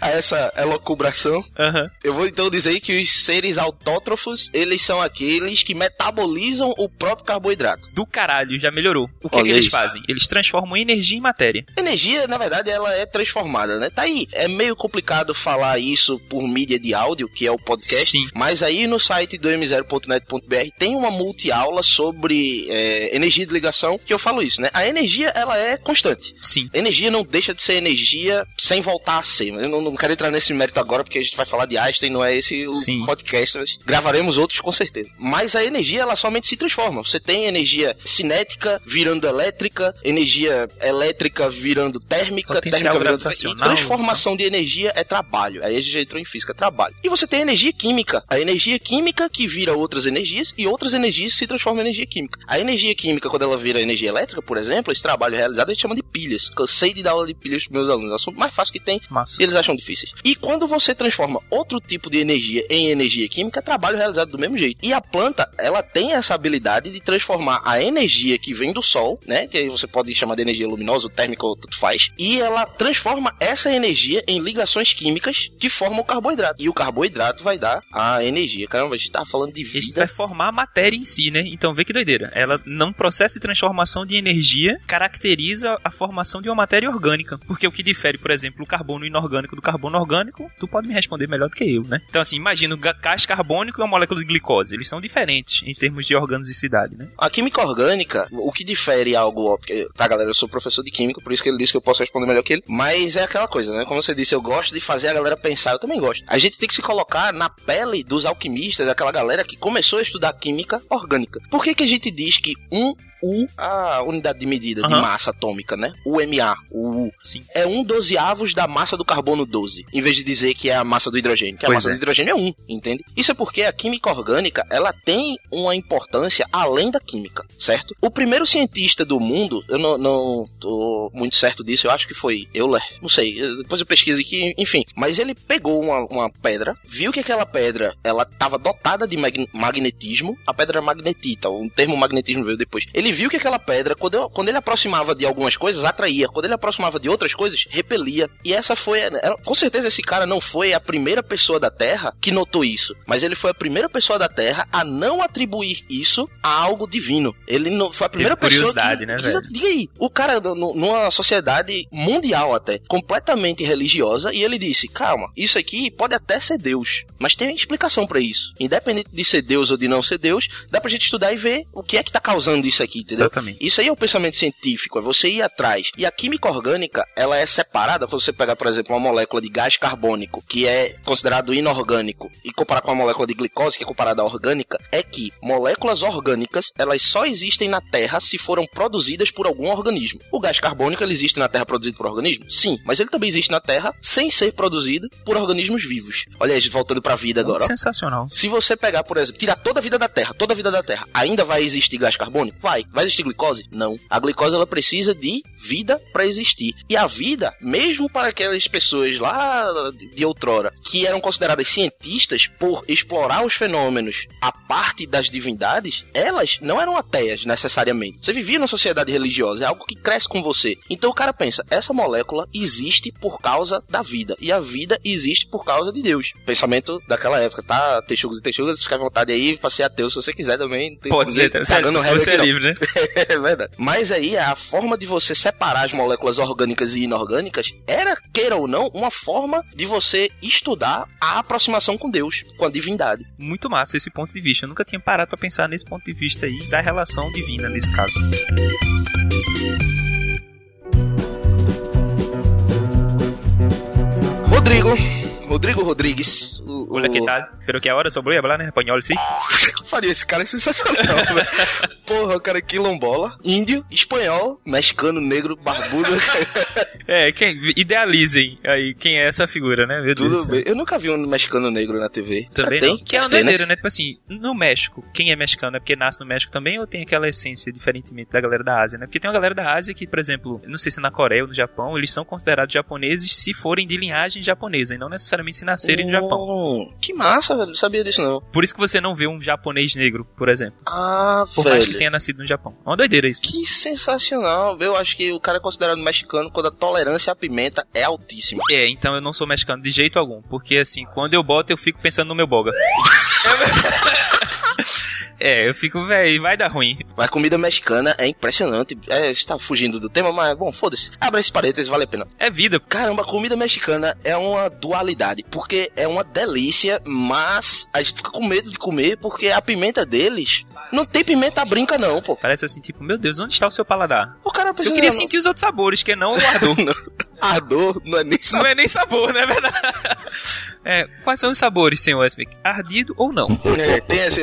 Speaker 6: a essa elocubração.
Speaker 7: Aham.
Speaker 6: Eu vou então dizer que os seres autótrofos, eles são aqueles que metabolizam o próprio carboidrato.
Speaker 7: Do caralho, já melhorou. O que, é que eles fazem? Eles transformam energia em matéria.
Speaker 6: Energia, na verdade, ela é transformada, né? Tá aí. É meio complicado falar isso por mídia de áudio, que é o podcast.
Speaker 7: Sim.
Speaker 6: Mas aí no site do m0.net.br tem uma multi-aula sobre é, energia de ligação, que eu falo isso, né? A energia, ela é constante.
Speaker 7: Sim.
Speaker 6: Energia não deixa de ser energia sem voltar a ser. Eu não, não quero entrar nesse mérito agora, porque a gente vai falar de Einstein, não é esse o
Speaker 7: Sim.
Speaker 6: podcast. mas Gravaremos outros com certeza. Mas a energia, ela somente se transforma. Você tem energia cinética virando elétrica, energia elétrica virando térmica,
Speaker 7: Potencial
Speaker 6: térmica virando... E transformação de energia é trabalho. Aí a gente já entrou em física, é trabalho. E você tem energia química. A energia química que vira outras energias e outras energias se transformam em energia química. A energia química, quando ela vira energia elétrica, por exemplo, esse trabalho realizado a gente chama de pilhas. Cansei de dar aula de pilhas pros meus alunos. É o assunto mais fácil que tem
Speaker 7: Massa.
Speaker 6: eles acham difíceis. E quando você transforma outro tipo de energia em energia química, trabalho realizado do mesmo jeito. E a planta, ela tem essa habilidade de transformar a energia que vem do sol, né? Que aí você pode chamar de energia luminosa, térmica, ou tanto faz. E ela transforma essa energia em ligações químicas que formam o carboidrato. E o carboidrato vai dar a energia. Caramba, a gente tá falando de
Speaker 7: A gente
Speaker 6: vida.
Speaker 7: vai formar a matéria em si, né? Então vê que doideira. Ela não processo de transformação de energia caracteriza a formação de uma matéria orgânica. Porque o que difere, por exemplo, o carbono inorgânico do carbono orgânico, tu pode me responder melhor do que eu, né? Então assim, imagina o gás carbônico e uma molécula de glicose. Eles são diferentes em termos de organicidade, né?
Speaker 6: A química orgânica, o que difere algo, ó, porque, tá galera, eu sou professor de química, por isso que ele disse que eu posso responder melhor que ele, mas é aquela coisa, né? Como você disse, eu gosto de fazer a galera pensar, eu também gosto. A gente tem que se colocar na pele dos alquimistas, aquela galera que começou a estudar química orgânica. Por que que a gente diz que um U, a unidade de medida de
Speaker 7: Aham.
Speaker 6: massa atômica, né? O MA, o U,
Speaker 7: Sim.
Speaker 6: é um dozeavos da massa do carbono 12, em vez de dizer que é a massa do hidrogênio, que a
Speaker 7: Pois
Speaker 6: massa
Speaker 7: é.
Speaker 6: do hidrogênio é um, entende? Isso é porque a química orgânica, ela tem uma importância além da química, certo? O primeiro cientista do mundo, eu não, não tô muito certo disso, eu acho que foi Euler, não sei, depois eu pesquiso aqui, enfim, mas ele pegou uma, uma pedra, viu que aquela pedra, ela estava dotada de mag- magnetismo, a pedra magnetita, o termo magnetismo veio depois. Ele viu que aquela pedra, quando, eu- quando ele aproximava de algumas coisas, atraía, quando ele aproximava de outras coisas, repelia. E essa foi, ela- com certeza esse cara não foi a primeira pessoa da Terra que notou isso, mas ele foi a primeira pessoa da Terra a não atribuir isso a algo divino. Ele não foi a primeira pessoa
Speaker 7: curiosidade,
Speaker 6: que,
Speaker 7: né, velho?
Speaker 6: Diga aí, o cara numa sociedade mundial até, completamente religiosa, e ele disse: "Calma, isso aqui pode até ser Deus, mas tem explicação pra isso. Independente de ser Deus ou de não ser Deus, dá pra gente estudar e ver o que é que tá causando isso aqui, entendeu?
Speaker 7: Exatamente.
Speaker 6: Isso aí é o pensamento científico, é você ir atrás. E a química orgânica, ela é separada, quando você pegar, por exemplo, uma molécula de gás carbônico, que é considerado inorgânico, e comparar com uma molécula de glicose, que é comparada à orgânica, é que moléculas orgânicas, elas só existem na Terra se foram produzidas por algum organismo. O gás carbônico, ele existe na Terra produzido por organismo? Sim, mas ele também existe na Terra sem ser produzido por organismos vivos. Olha aí, voltando pra vida agora. ó.
Speaker 7: Sensacional.
Speaker 6: Se você pegar, por exemplo, tirar toda a vida da Terra, toda a vida da Terra, ainda vai existir gás carbônico? Vai. Vai existir glicose? Não. A glicose ela precisa de vida para existir. E a vida, mesmo para aquelas pessoas lá de outrora que eram consideradas cientistas por explorar os fenômenos a parte das divindades, elas não eram ateias necessariamente. Você vivia numa sociedade religiosa, é algo que cresce com você. Então o cara pensa, essa molécula existe por causa da vida e a vida existe por causa de Deus. Pensamento daquela época, tá? Texugos e texugas, fica à vontade aí pra ser ateu se você quiser também.
Speaker 7: Pode ser,
Speaker 6: regra
Speaker 7: você é
Speaker 6: aqui, não.
Speaker 7: livre, né?
Speaker 6: É verdade. Mas aí a forma de você separar as moléculas orgânicas e inorgânicas era, queira ou não, uma forma de você estudar a aproximação com Deus, com a divindade.
Speaker 7: Muito massa esse ponto de vista. Eu nunca tinha parado pra pensar nesse ponto de vista aí da relação divina nesse caso.
Speaker 6: Rodrigo, Rodrigues. O,
Speaker 7: Hola, que tal? Pero que ahora só voy a hablar en español, sí?
Speaker 6: que faria? Esse cara é sensacional, velho. Porra, o cara é quilombola, índio, espanhol, mexicano, negro, barbudo.
Speaker 7: É, quem, idealizem aí quem é essa figura, né? Meu Deus do
Speaker 6: Tudo
Speaker 7: céu.
Speaker 6: bem. Eu nunca vi um mexicano negro na TV.
Speaker 7: Também
Speaker 6: que tem?
Speaker 7: Que é
Speaker 6: Deve ter, né?
Speaker 7: doideira, né? Tipo assim, no México, quem é mexicano é porque nasce no México também ou tem aquela essência diferentemente da galera da Ásia, né? Porque tem uma galera da Ásia que, por exemplo, não sei se na Coreia ou no Japão, eles são considerados japoneses se forem de linhagem japonesa e não necessariamente se nascerem no Japão.
Speaker 6: Que massa, velho. Não sabia disso, não.
Speaker 7: Por isso que você não vê um japonês negro, por exemplo.
Speaker 6: Ah,
Speaker 7: Por
Speaker 6: velho.
Speaker 7: mais que tenha nascido no Japão. É uma doideira isso.
Speaker 6: Que sensacional. Eu acho que o cara é considerado mexicano quando a tolerância à pimenta é altíssima.
Speaker 7: É, então eu não sou mexicano de jeito algum. Porque assim, quando eu boto, eu fico pensando no meu boga. É, eu fico, velho, vai dar ruim.
Speaker 6: Mas comida mexicana é impressionante. É, está fugindo do tema, mas bom, foda-se. Abre esse parênteses, vale a pena.
Speaker 7: É vida.
Speaker 6: Caramba, comida mexicana é uma dualidade. Porque é uma delícia, mas a gente fica com medo de comer porque a pimenta deles não tem pimenta brinca, não, pô.
Speaker 7: Parece assim, tipo, meu Deus, onde está o seu paladar?
Speaker 6: O cara
Speaker 7: Eu
Speaker 6: precisa.
Speaker 7: queria sentir os outros sabores, que não o ardor.
Speaker 6: Ardor não é nem
Speaker 7: não
Speaker 6: sabor.
Speaker 7: é nem sabor, não é verdade? É, quais são os sabores, senhor Westbeck? Ardido ou não?
Speaker 6: É, tem assim,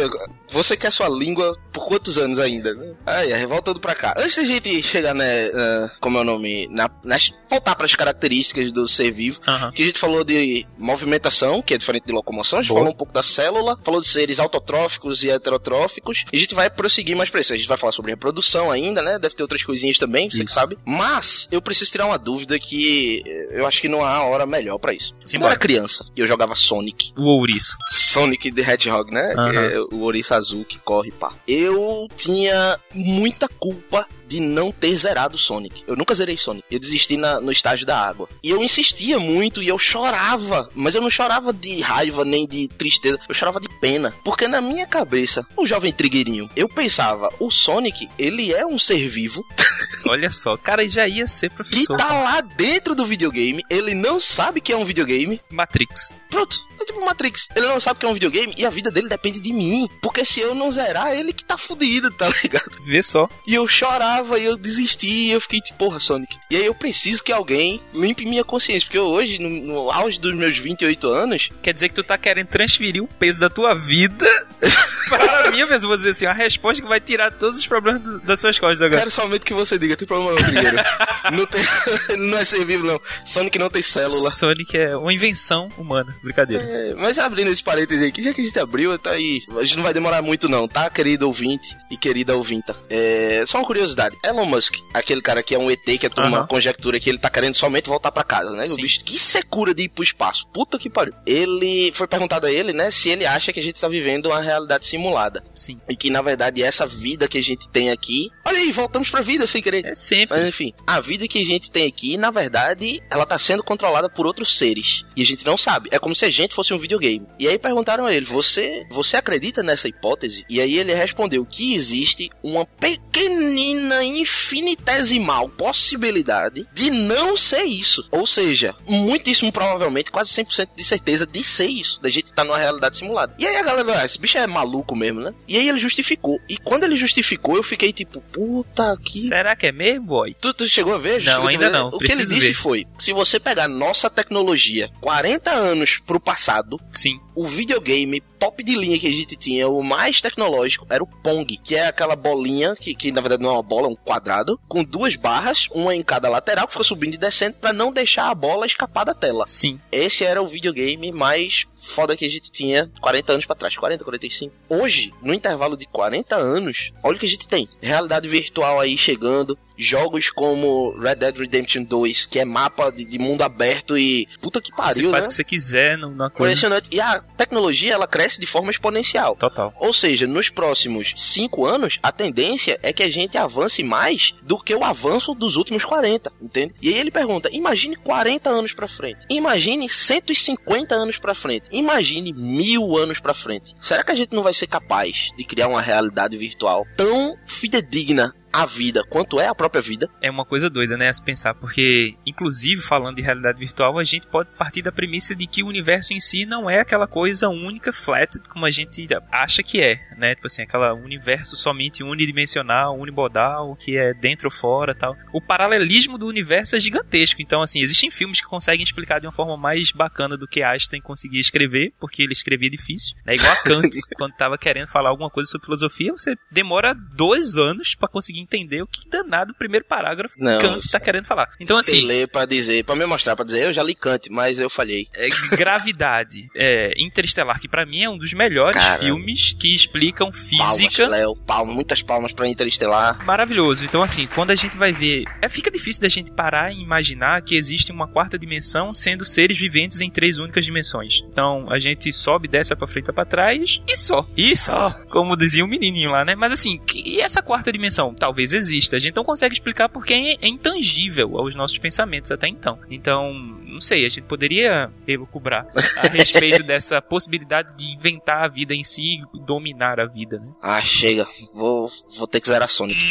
Speaker 6: você quer sua língua por quantos anos ainda? né? Aí, aí, voltando pra cá. Antes da gente chegar, né, na- como é o nome, na, nas, voltar pras características do ser vivo, que a gente falou de movimentação, que é diferente de locomoção, a gente
Speaker 7: Boa.
Speaker 6: falou um pouco da célula, falou de seres autotróficos e heterotróficos, e a gente vai prosseguir mais pra isso. A gente vai falar sobre reprodução ainda, né, deve ter outras coisinhas também, você sabe. Mas, eu preciso tirar uma dúvida que eh, eu acho que não há hora melhor pra isso. Quando eu
Speaker 7: Simbora.
Speaker 6: era criança e eu jogava Sonic,
Speaker 7: O ouriço.
Speaker 6: Sonic the Hedgehog, né? É o ouriço azul que corre, pá. Eu tinha muita culpa de não ter zerado Sonic. Eu nunca zerei Sonic. Eu desisti na- no estágio da água. E eu insistia muito e eu chorava. Mas eu não chorava de raiva nem de tristeza. Eu chorava de pena. Porque na minha cabeça, o jovem trigueirinho, eu pensava, o Sonic, ele é um ser vivo
Speaker 7: Olha só, o cara já ia ser
Speaker 6: que
Speaker 7: professor.
Speaker 6: tá lá dentro do videogame. Ele não sabe que é um videogame.
Speaker 7: Matrix.
Speaker 6: Pronto, é tipo Matrix. Ele não sabe que é um videogame e a vida dele depende de mim. Porque se eu não zerar, ele que tá fudido, tá ligado?
Speaker 7: Vê só.
Speaker 6: E eu chorava e eu desisti. E eu fiquei tipo, porra, Sonic. E aí eu preciso que alguém limpe minha consciência. Porque eu hoje, no, no auge dos meus 28 anos,
Speaker 7: Quer dizer que tu tá querendo transferir o peso da tua vida para mim mesmo. Vou dizer assim, uma resposta que vai tirar todos os problemas do- das suas costas agora.
Speaker 6: quero somente que você diga: tem problema não, Trigueiro. não tem. não é ser vivo, não. Sonic não tem célula.
Speaker 7: Sonic é uma invenção humana. Brincadeira.
Speaker 6: É, mas abrindo esse parênteses aí, que já que a gente abriu, tá aí. A gente não vai demorar muito, não, tá, querido ouvinte e querida ouvinta? É, só uma curiosidade: Elon Musk, aquele cara que é um ET, que é toda uma conjectura que ele tá querendo somente voltar pra casa, né? O bicho, que secura de ir pro espaço. Puta que pariu. Ele foi perguntado a ele, né, se ele acha que a gente tá vivendo uma realidade simulada.
Speaker 7: Sim.
Speaker 6: E que na verdade essa vida que a gente tem aqui. Olha aí, voltamos pra vida sem querer.
Speaker 7: É sempre.
Speaker 6: Mas enfim, a vida que a gente tem aqui, na verdade, ela tá sendo controlada por outros seres. E a gente não sabe. É como se a gente fosse um videogame. E aí perguntaram a ele: Você, você acredita nessa hipótese? E aí ele respondeu que existe uma pequenina, infinitesimal possibilidade de não ser isso. Ou seja, muitíssimo provavelmente, quase 100% de certeza de ser isso. Da gente tá numa realidade simulada. E aí a galera, ah, esse bicho é maluco mesmo, né? E aí ele justificou. E quando ele justificou, eu fiquei tipo, puta que
Speaker 7: Será que é mesmo, boy?
Speaker 6: Tu, tu chegou a ver?
Speaker 7: Não, ainda não.
Speaker 6: O que ele disse
Speaker 7: ver.
Speaker 6: foi: se você pegar nossa tecnologia 40 anos pro passado,
Speaker 7: Sim.
Speaker 6: o videogame top de linha que a gente tinha, o mais tecnológico, era o Pong, que é aquela bolinha, que, que na verdade não é uma bola, é um quadrado, com duas barras, uma em cada lateral, que fica subindo e descendo, pra não deixar a bola escapar da tela.
Speaker 7: Sim.
Speaker 6: Esse era o videogame mais foda que a gente tinha 40 anos pra trás, 40, 45. Hoje, no intervalo de 40 anos, olha o que a gente tem. Realidade virtual aí chegando, jogos como Red Dead Redemption 2, que é mapa de, de mundo aberto e puta que
Speaker 7: Você
Speaker 6: pariu,
Speaker 7: faz
Speaker 6: né?
Speaker 7: o que você quiser numa coisa.
Speaker 6: Impressionante. E a tecnologia, ela cresce de forma exponencial.
Speaker 7: Total.
Speaker 6: Ou seja, nos próximos 5 anos, a tendência é que a gente avance mais do que o avanço dos últimos 40, entende? E aí ele pergunta: imagine 40 anos pra frente, imagine 150 anos pra frente, imagine mil anos pra frente. Será que a gente não vai ser capaz de criar uma realidade virtual tão fidedigna a vida quanto é a própria vida.
Speaker 7: É uma coisa doida, né, a se pensar, porque, inclusive, falando de realidade virtual, a gente pode partir da premissa de que o universo em si não é aquela coisa única, flat, como a gente acha que é, né? Tipo assim, aquela universo somente unidimensional, unibodal, que é dentro ou fora tal. O paralelismo do universo é gigantesco, então, assim, existem filmes que conseguem explicar de uma forma mais bacana do que Einstein conseguia escrever, porque ele escrevia difícil, né? Igual a Kant, quando tava querendo falar alguma coisa sobre filosofia, você demora dois anos para conseguir entender o que danado o primeiro parágrafo
Speaker 6: Não,
Speaker 7: Kant está querendo falar. Então, assim.
Speaker 6: Ler pra dizer, pra me mostrar, pra dizer, eu já li Kant, mas eu falhei.
Speaker 7: É, gravidade. É, Interestelar, que pra mim é um dos melhores
Speaker 6: Caramba.
Speaker 7: filmes que explicam física.
Speaker 6: Palmas, Léo, palmas, muitas palmas pra Interestelar.
Speaker 7: Maravilhoso. Então, assim, quando a gente vai ver. É, fica difícil da gente parar e imaginar que existe uma quarta dimensão sendo seres viventes em três únicas dimensões. Então, a gente sobe, desce, vai pra frente, vai pra trás e só. E só. Como dizia o menininho lá, né? Mas, assim, que- e essa quarta dimensão? Talvez exista. A gente não consegue explicar porque é é intangível aos nossos pensamentos até então. Então, não sei, a gente poderia elucubrar a respeito dessa possibilidade de inventar a vida em si e dominar a vida, né?
Speaker 6: Ah, chega. Vou, vou ter que zerar Sonic.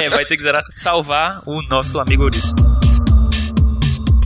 Speaker 7: É, vai ter que zerar, salvar o nosso amigo Ouriço.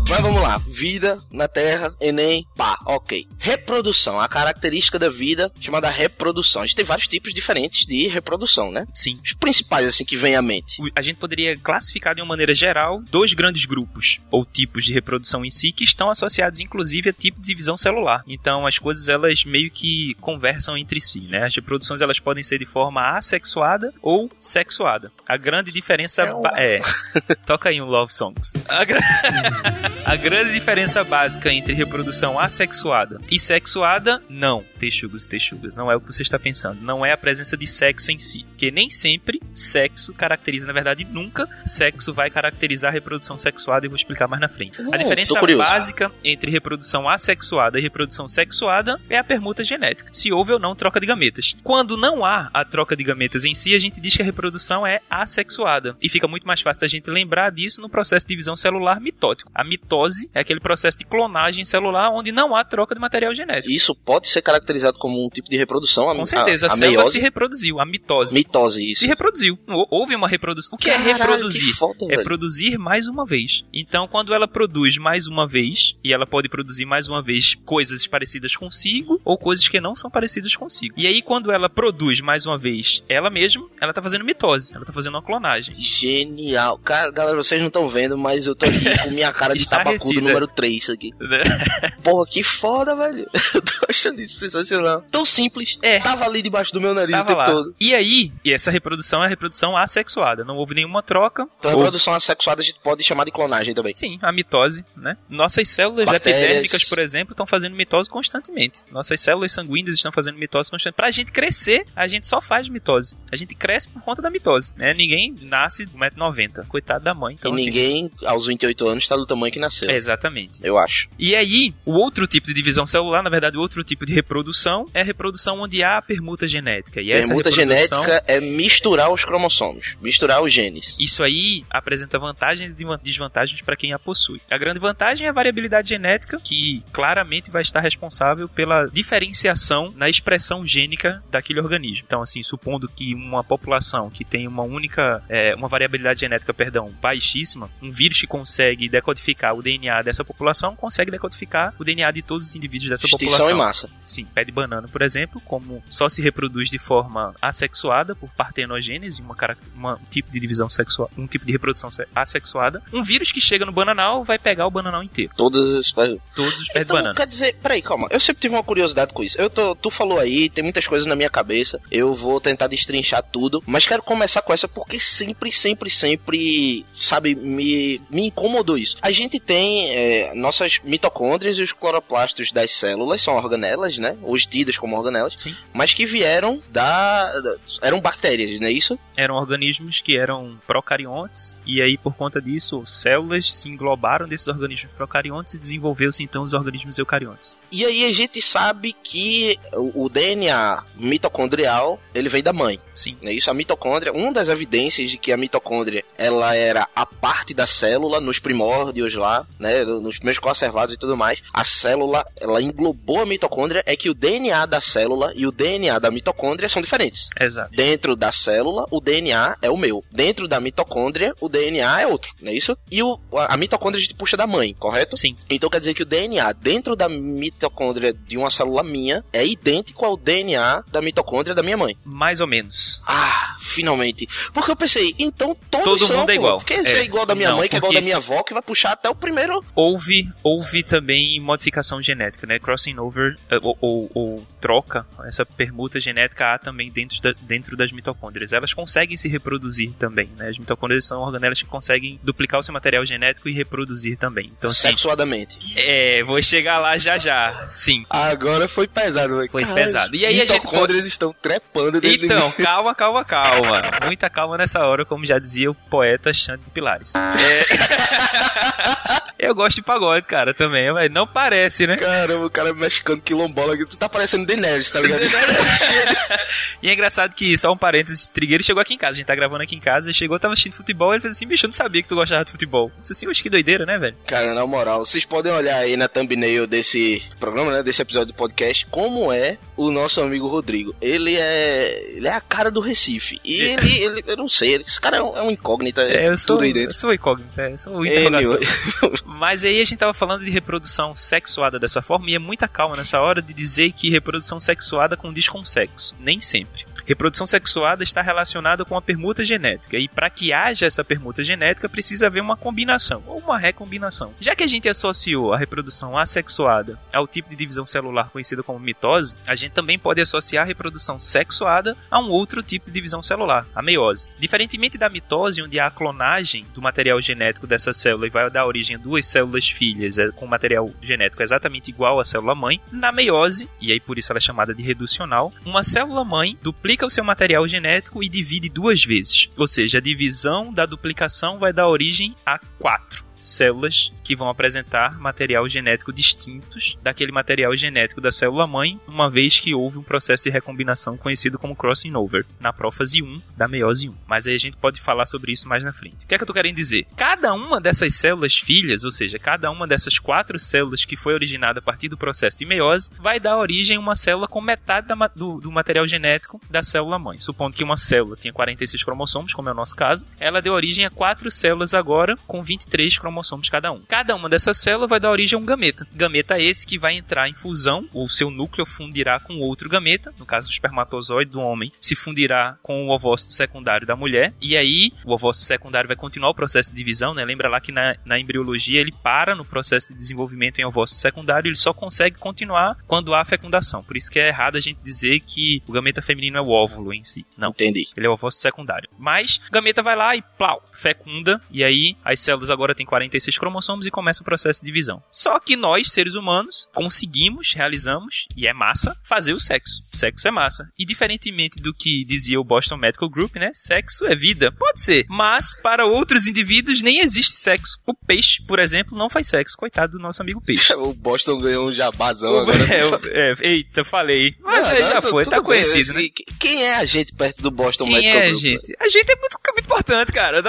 Speaker 6: Mas vamos lá. Vida na Terra, Enem, pá, ok. Reprodução. A característica da vida chamada reprodução. A gente tem vários tipos diferentes de reprodução, né?
Speaker 7: Sim.
Speaker 6: Os principais, assim, que vem à mente.
Speaker 7: A gente poderia classificar de uma maneira geral dois grandes grupos ou tipos de reprodução em si que estão associados inclusive a tipo de divisão celular. Então as coisas elas meio que conversam entre si, né? As reproduções elas podem ser de forma assexuada ou sexuada. A grande diferença ba- é, toca aí um love songs. A, gra- a grande diferença básica entre reprodução assexuada e sexuada, não, texugos e texugas, não é o que você está pensando. Não é a presença de sexo em si. Porque nem sempre sexo caracteriza, na verdade, nunca sexo vai caracterizar a reprodução sexuada e vou explicar mais na frente.
Speaker 6: Hum,
Speaker 7: a diferença
Speaker 6: tô curioso.
Speaker 7: básica entre reprodução assexuada e reprodução sexuada é a permuta genética. Se houve ou não troca de gametas. Quando não há a troca de gametas em si, a gente diz que a reprodução é assexuada. E fica muito mais fácil da gente lembrar disso no processo de divisão celular mitótico. A mitose é aquele processo de clonagem celular onde não há troca de material genético.
Speaker 6: Isso pode ser caracterizado como um tipo de reprodução. A,
Speaker 7: Com certeza, a,
Speaker 6: a, a
Speaker 7: célula
Speaker 6: meiose.
Speaker 7: se reproduziu, a mitose.
Speaker 6: Mitose, isso.
Speaker 7: se reproduziu. Hou- Houve uma reprodução. O que
Speaker 6: Caralho,
Speaker 7: é reproduzir?
Speaker 6: que foda,
Speaker 7: é
Speaker 6: velho.
Speaker 7: produzir mais uma vez. Então, quando ela produz mais uma vez, e ela pode produzir mais uma vez coisas parecidas consigo ou coisas que não são parecidas consigo. E aí, quando ela produz mais uma vez ela mesma, ela tá fazendo mitose, ela tá fazendo uma clonagem.
Speaker 6: Genial. Cara, galera, vocês não estão vendo, mas eu tô aqui com minha cara de tabacudo
Speaker 7: Estarrecida.
Speaker 6: número 3 aqui. Porra, que foda, velho. Eu tô achando isso sensacional. Tão simples.
Speaker 7: É.
Speaker 6: Tava ali debaixo do meu nariz o
Speaker 7: Tava
Speaker 6: tempo
Speaker 7: lá.
Speaker 6: todo.
Speaker 7: E aí, e essa reprodução é a reprodução assexuada. Não houve nenhuma troca.
Speaker 6: Então a
Speaker 7: Houve-
Speaker 6: reprodução assexuada a gente pode chamar de clonagem também.
Speaker 7: Sim, a mitose, né? Nossas células
Speaker 6: Bactérias.
Speaker 7: epidérmicas, por exemplo, estão fazendo mitose constantemente. Nossas células sanguíneas estão fazendo mitose constantemente. Pra gente crescer, a gente só faz mitose. A gente cresce por conta da mitose, né? Ninguém nasce de 1,90m. Coitado da mãe. Então,
Speaker 6: e
Speaker 7: assim,
Speaker 6: ninguém, aos 28 anos, tá do tamanho que nasceu.
Speaker 7: exatamente.
Speaker 6: Eu acho.
Speaker 7: E aí, o outro tipo de divisão celular, na verdade, o outro tipo de reprodução é a reprodução onde há a permuta genética. E essa
Speaker 6: Permuta
Speaker 7: reprodução-
Speaker 6: genética é misturar os cromossomos, misturar os genes.
Speaker 7: Isso aí apresenta vantagens e desvantagens para quem a possui. A grande vantagem é a variabilidade genética, que claramente vai estar responsável pela diferenciação na expressão gênica daquele organismo. Então, assim, supondo que uma população que tem uma única, é, uma variabilidade genética, perdão, baixíssima, um vírus que consegue decodificar o DNA dessa população consegue decodificar o DNA de todos os indivíduos dessa
Speaker 6: Extinção
Speaker 7: população.
Speaker 6: em massa.
Speaker 7: Sim, pé de banana, por exemplo, como só se reproduz de forma assexuada por partenogênese, uma, uma- um tipo de divisão sexual, um tipo de reprodução se- assexuada, um vírus que chega no bananal vai pegar o bananal inteiro,
Speaker 6: Todas as.
Speaker 7: todos os pés
Speaker 6: Então,
Speaker 7: de banana.
Speaker 6: quer dizer, peraí, calma. Eu sempre tive uma curiosidade com isso. Eu tô, tu falou aí, tem muitas coisas na minha cabeça. Eu vou tentar destrinchar tudo, mas quero começar com essa porque sempre, sempre, sempre, sabe, me, me incomodou isso. A gente tem é, nossas mitocôndrias e os cloroplastos das células, são organelas, né? Hoje tidas como organelas,
Speaker 7: Sim.
Speaker 6: mas que vieram da. da- eram bactérias, não é isso?
Speaker 7: Eram organismos que eram procariontes e aí por conta disso células se englobaram desses organismos procariontes e desenvolveu-se então os organismos eucariontes.
Speaker 6: E aí a gente sabe que o o DNA mitocondrial, ele vem da mãe.
Speaker 7: Sim.
Speaker 6: É isso, a mitocôndria, uma das evidências de que a mitocôndria ela era a parte da célula nos primórdios lá, lá, né, nos primeiros conservados e tudo mais, a célula, ela englobou a mitocôndria, é que o DNA da célula e o DNA da mitocôndria são diferentes.
Speaker 7: Exato.
Speaker 6: Dentro da célula, o DNA é o meu. Dentro da mitocôndria, o DNA é outro, não é isso? E o, a, mitocôndria a gente puxa da mãe, correto?
Speaker 7: Sim.
Speaker 6: Então quer dizer que o DNA dentro da mitocôndria de uma célula minha é idêntico ao DNA da mitocôndria da minha mãe.
Speaker 7: Mais ou menos.
Speaker 6: Ah, finalmente. Porque eu pensei, então todos
Speaker 7: Todo
Speaker 6: são,
Speaker 7: mundo é igual.
Speaker 6: Porque é
Speaker 7: É.
Speaker 6: igual da minha
Speaker 7: Não,
Speaker 6: mãe, que é igual da minha avó, que vai puxar até o primeiro.
Speaker 7: Houve, houve também modificação genética, né? Crossing over eh, ou, ou- ou troca, essa permuta genética há também dentro, da- dentro das mitocôndrias. Elas conseguem se reproduzir também, né? As mitocôndrias são organelas que conseguem duplicar o seu material genético e reproduzir também. Então, sim.
Speaker 6: sexuadamente.
Speaker 7: É, vou chegar lá já já. Sim.
Speaker 6: Agora foi pesado, velho.
Speaker 7: Foi
Speaker 6: Caralho,
Speaker 7: pesado. E aí a gente
Speaker 6: mitocôndrias estão trepando dentro de
Speaker 7: Então,
Speaker 6: mim.
Speaker 7: calma, calma, calma. Muita calma nessa hora, como já dizia o poeta Xande de Pilares. É... Eu gosto de pagode, cara, também, mas não parece, né?
Speaker 6: Caramba, o cara mexicano quilombola aqui. Tu tá parecendo Daenerys, tá ligado?
Speaker 7: E é engraçado que, só um parênteses, Trigueiro chegou aqui em casa, a gente tá gravando aqui em casa, ele chegou, tava assistindo futebol, ele fez assim, bicho, eu não sabia que tu gostava de futebol. Eu disse assim, oxe, que doideira, né, velho?
Speaker 6: Cara, na moral, vocês podem olhar aí na thumbnail desse programa, né? Desse episódio do podcast, como é o nosso amigo Rodrigo. Ele é. Ele é a cara do Recife. E ele, ele eu não sei, esse cara é um, é um incógnita.
Speaker 7: É, eu sou,
Speaker 6: tudo aí
Speaker 7: eu
Speaker 6: dentro.
Speaker 7: sou incógnito, é, eu sou interrogação. Mas aí a gente tava falando de reprodução sexuada dessa forma, e é muita calma nessa hora de dizer que reprodução sexuada condiz com sexo. Nem sempre. Reprodução sexuada está relacionada com a permuta genética, e para que haja essa permuta genética precisa haver uma combinação, ou uma recombinação. Já que a gente associou a reprodução assexuada ao tipo de divisão celular conhecido como mitose, a gente também pode associar a reprodução sexuada a um outro tipo de divisão celular, a meiose. Diferentemente da mitose, onde há a clonagem do material genético dessa célula e vai dar origem a duas células filhas é, com material genético exatamente igual à célula mãe, na meiose, e aí por isso ela é chamada de reducional, uma célula mãe duplica o seu material genético e divide duas vezes. Ou seja, a divisão da duplicação vai dar origem a quatro células que vão apresentar material genético distintos daquele material genético da célula mãe, uma vez que houve um processo de recombinação conhecido como crossing over na prófase 1 da meiose 1. Mas aí a gente pode falar sobre isso mais na frente. O que é que eu tô querendo dizer? Cada uma dessas células filhas, ou seja, cada uma dessas quatro células que foi originada a partir do processo de meiose, vai dar origem a uma célula com metade da do, do material genético da célula mãe. Supondo que uma célula tinha 46 cromossomos, como é o nosso caso, ela deu origem a quatro células agora com 23 cromossomos cada um. Cada uma dessas células vai dar origem a um gameta. Gameta esse que vai entrar em fusão, o seu núcleo fundirá com outro gameta, no caso do espermatozoide do homem, se fundirá com o ovócito secundário da mulher, e aí o ovócito secundário vai continuar o processo de divisão, né? Lembra lá que na, na embriologia ele para no processo de desenvolvimento em ovócito secundário, ele só consegue continuar quando há fecundação. Por isso que é errado a gente dizer que o gameta feminino é o óvulo em si. Não.
Speaker 6: Entendi.
Speaker 7: Ele é o ovócito secundário. Mas o gameta vai lá e plau, fecunda, e aí as células agora têm 46 cromossomos e começa o processo de divisão. Só que nós, seres humanos, conseguimos, realizamos, e é massa, fazer o sexo. Sexo é massa. E diferentemente do que dizia o Boston Medical Group, né? Sexo é vida. Pode ser. Mas para outros indivíduos nem existe sexo. O peixe, por exemplo, não faz sexo. Coitado do nosso amigo peixe.
Speaker 6: O Boston ganhou um jabazão agora.
Speaker 7: É, eu- é, eita, falei. Mas
Speaker 6: Não,
Speaker 7: aí
Speaker 6: não,
Speaker 7: já foi, tá
Speaker 6: bem,
Speaker 7: conhecido, né?
Speaker 6: e que- Quem é a gente perto do Boston
Speaker 7: Quem
Speaker 6: Medical
Speaker 7: é,
Speaker 6: Group?
Speaker 7: gente? A gente é muito, muito importante, cara.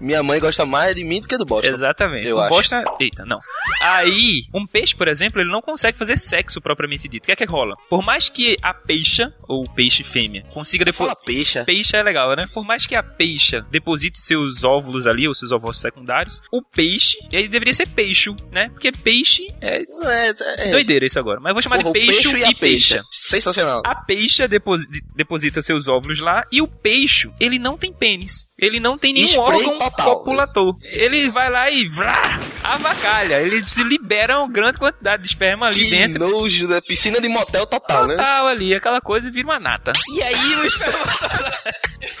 Speaker 6: Minha mãe gosta mais de mim do que do Boston.
Speaker 7: Exatamente.
Speaker 6: Eu
Speaker 7: Boston é- Eita, não. Aí, um peixe, por exemplo, ele não consegue fazer sexo propriamente dito. O que é que rola? Por mais que a peixa, ou peixe fêmea, consiga depois.
Speaker 6: Peixa.
Speaker 7: Peixe é legal, né? Por mais que a peixa deposite seus óvulos ali, ou seus ovos secundários, o peixe, ele deveria ser peixo, né? Porque peixe é.
Speaker 6: É, é.
Speaker 7: Doideira isso agora. Mas eu vou chamar
Speaker 6: Porra,
Speaker 7: de peixe
Speaker 6: peixe
Speaker 7: e,
Speaker 6: a
Speaker 7: peixa.
Speaker 6: Sensacional.
Speaker 7: A peixa deposi- deposita seus óvulos lá e o peixe, ele não tem pênis. Ele não tem nenhum
Speaker 6: Spray
Speaker 7: órgão
Speaker 6: total.
Speaker 7: copulator. Ele vai lá e vrá, avacalha. Ele se libera uma grande quantidade de esperma ali
Speaker 6: Que
Speaker 7: dentro.
Speaker 6: nojo da piscina de motel total, né?
Speaker 7: Total ali, aquela coisa vira uma nata. E aí o espermatozoide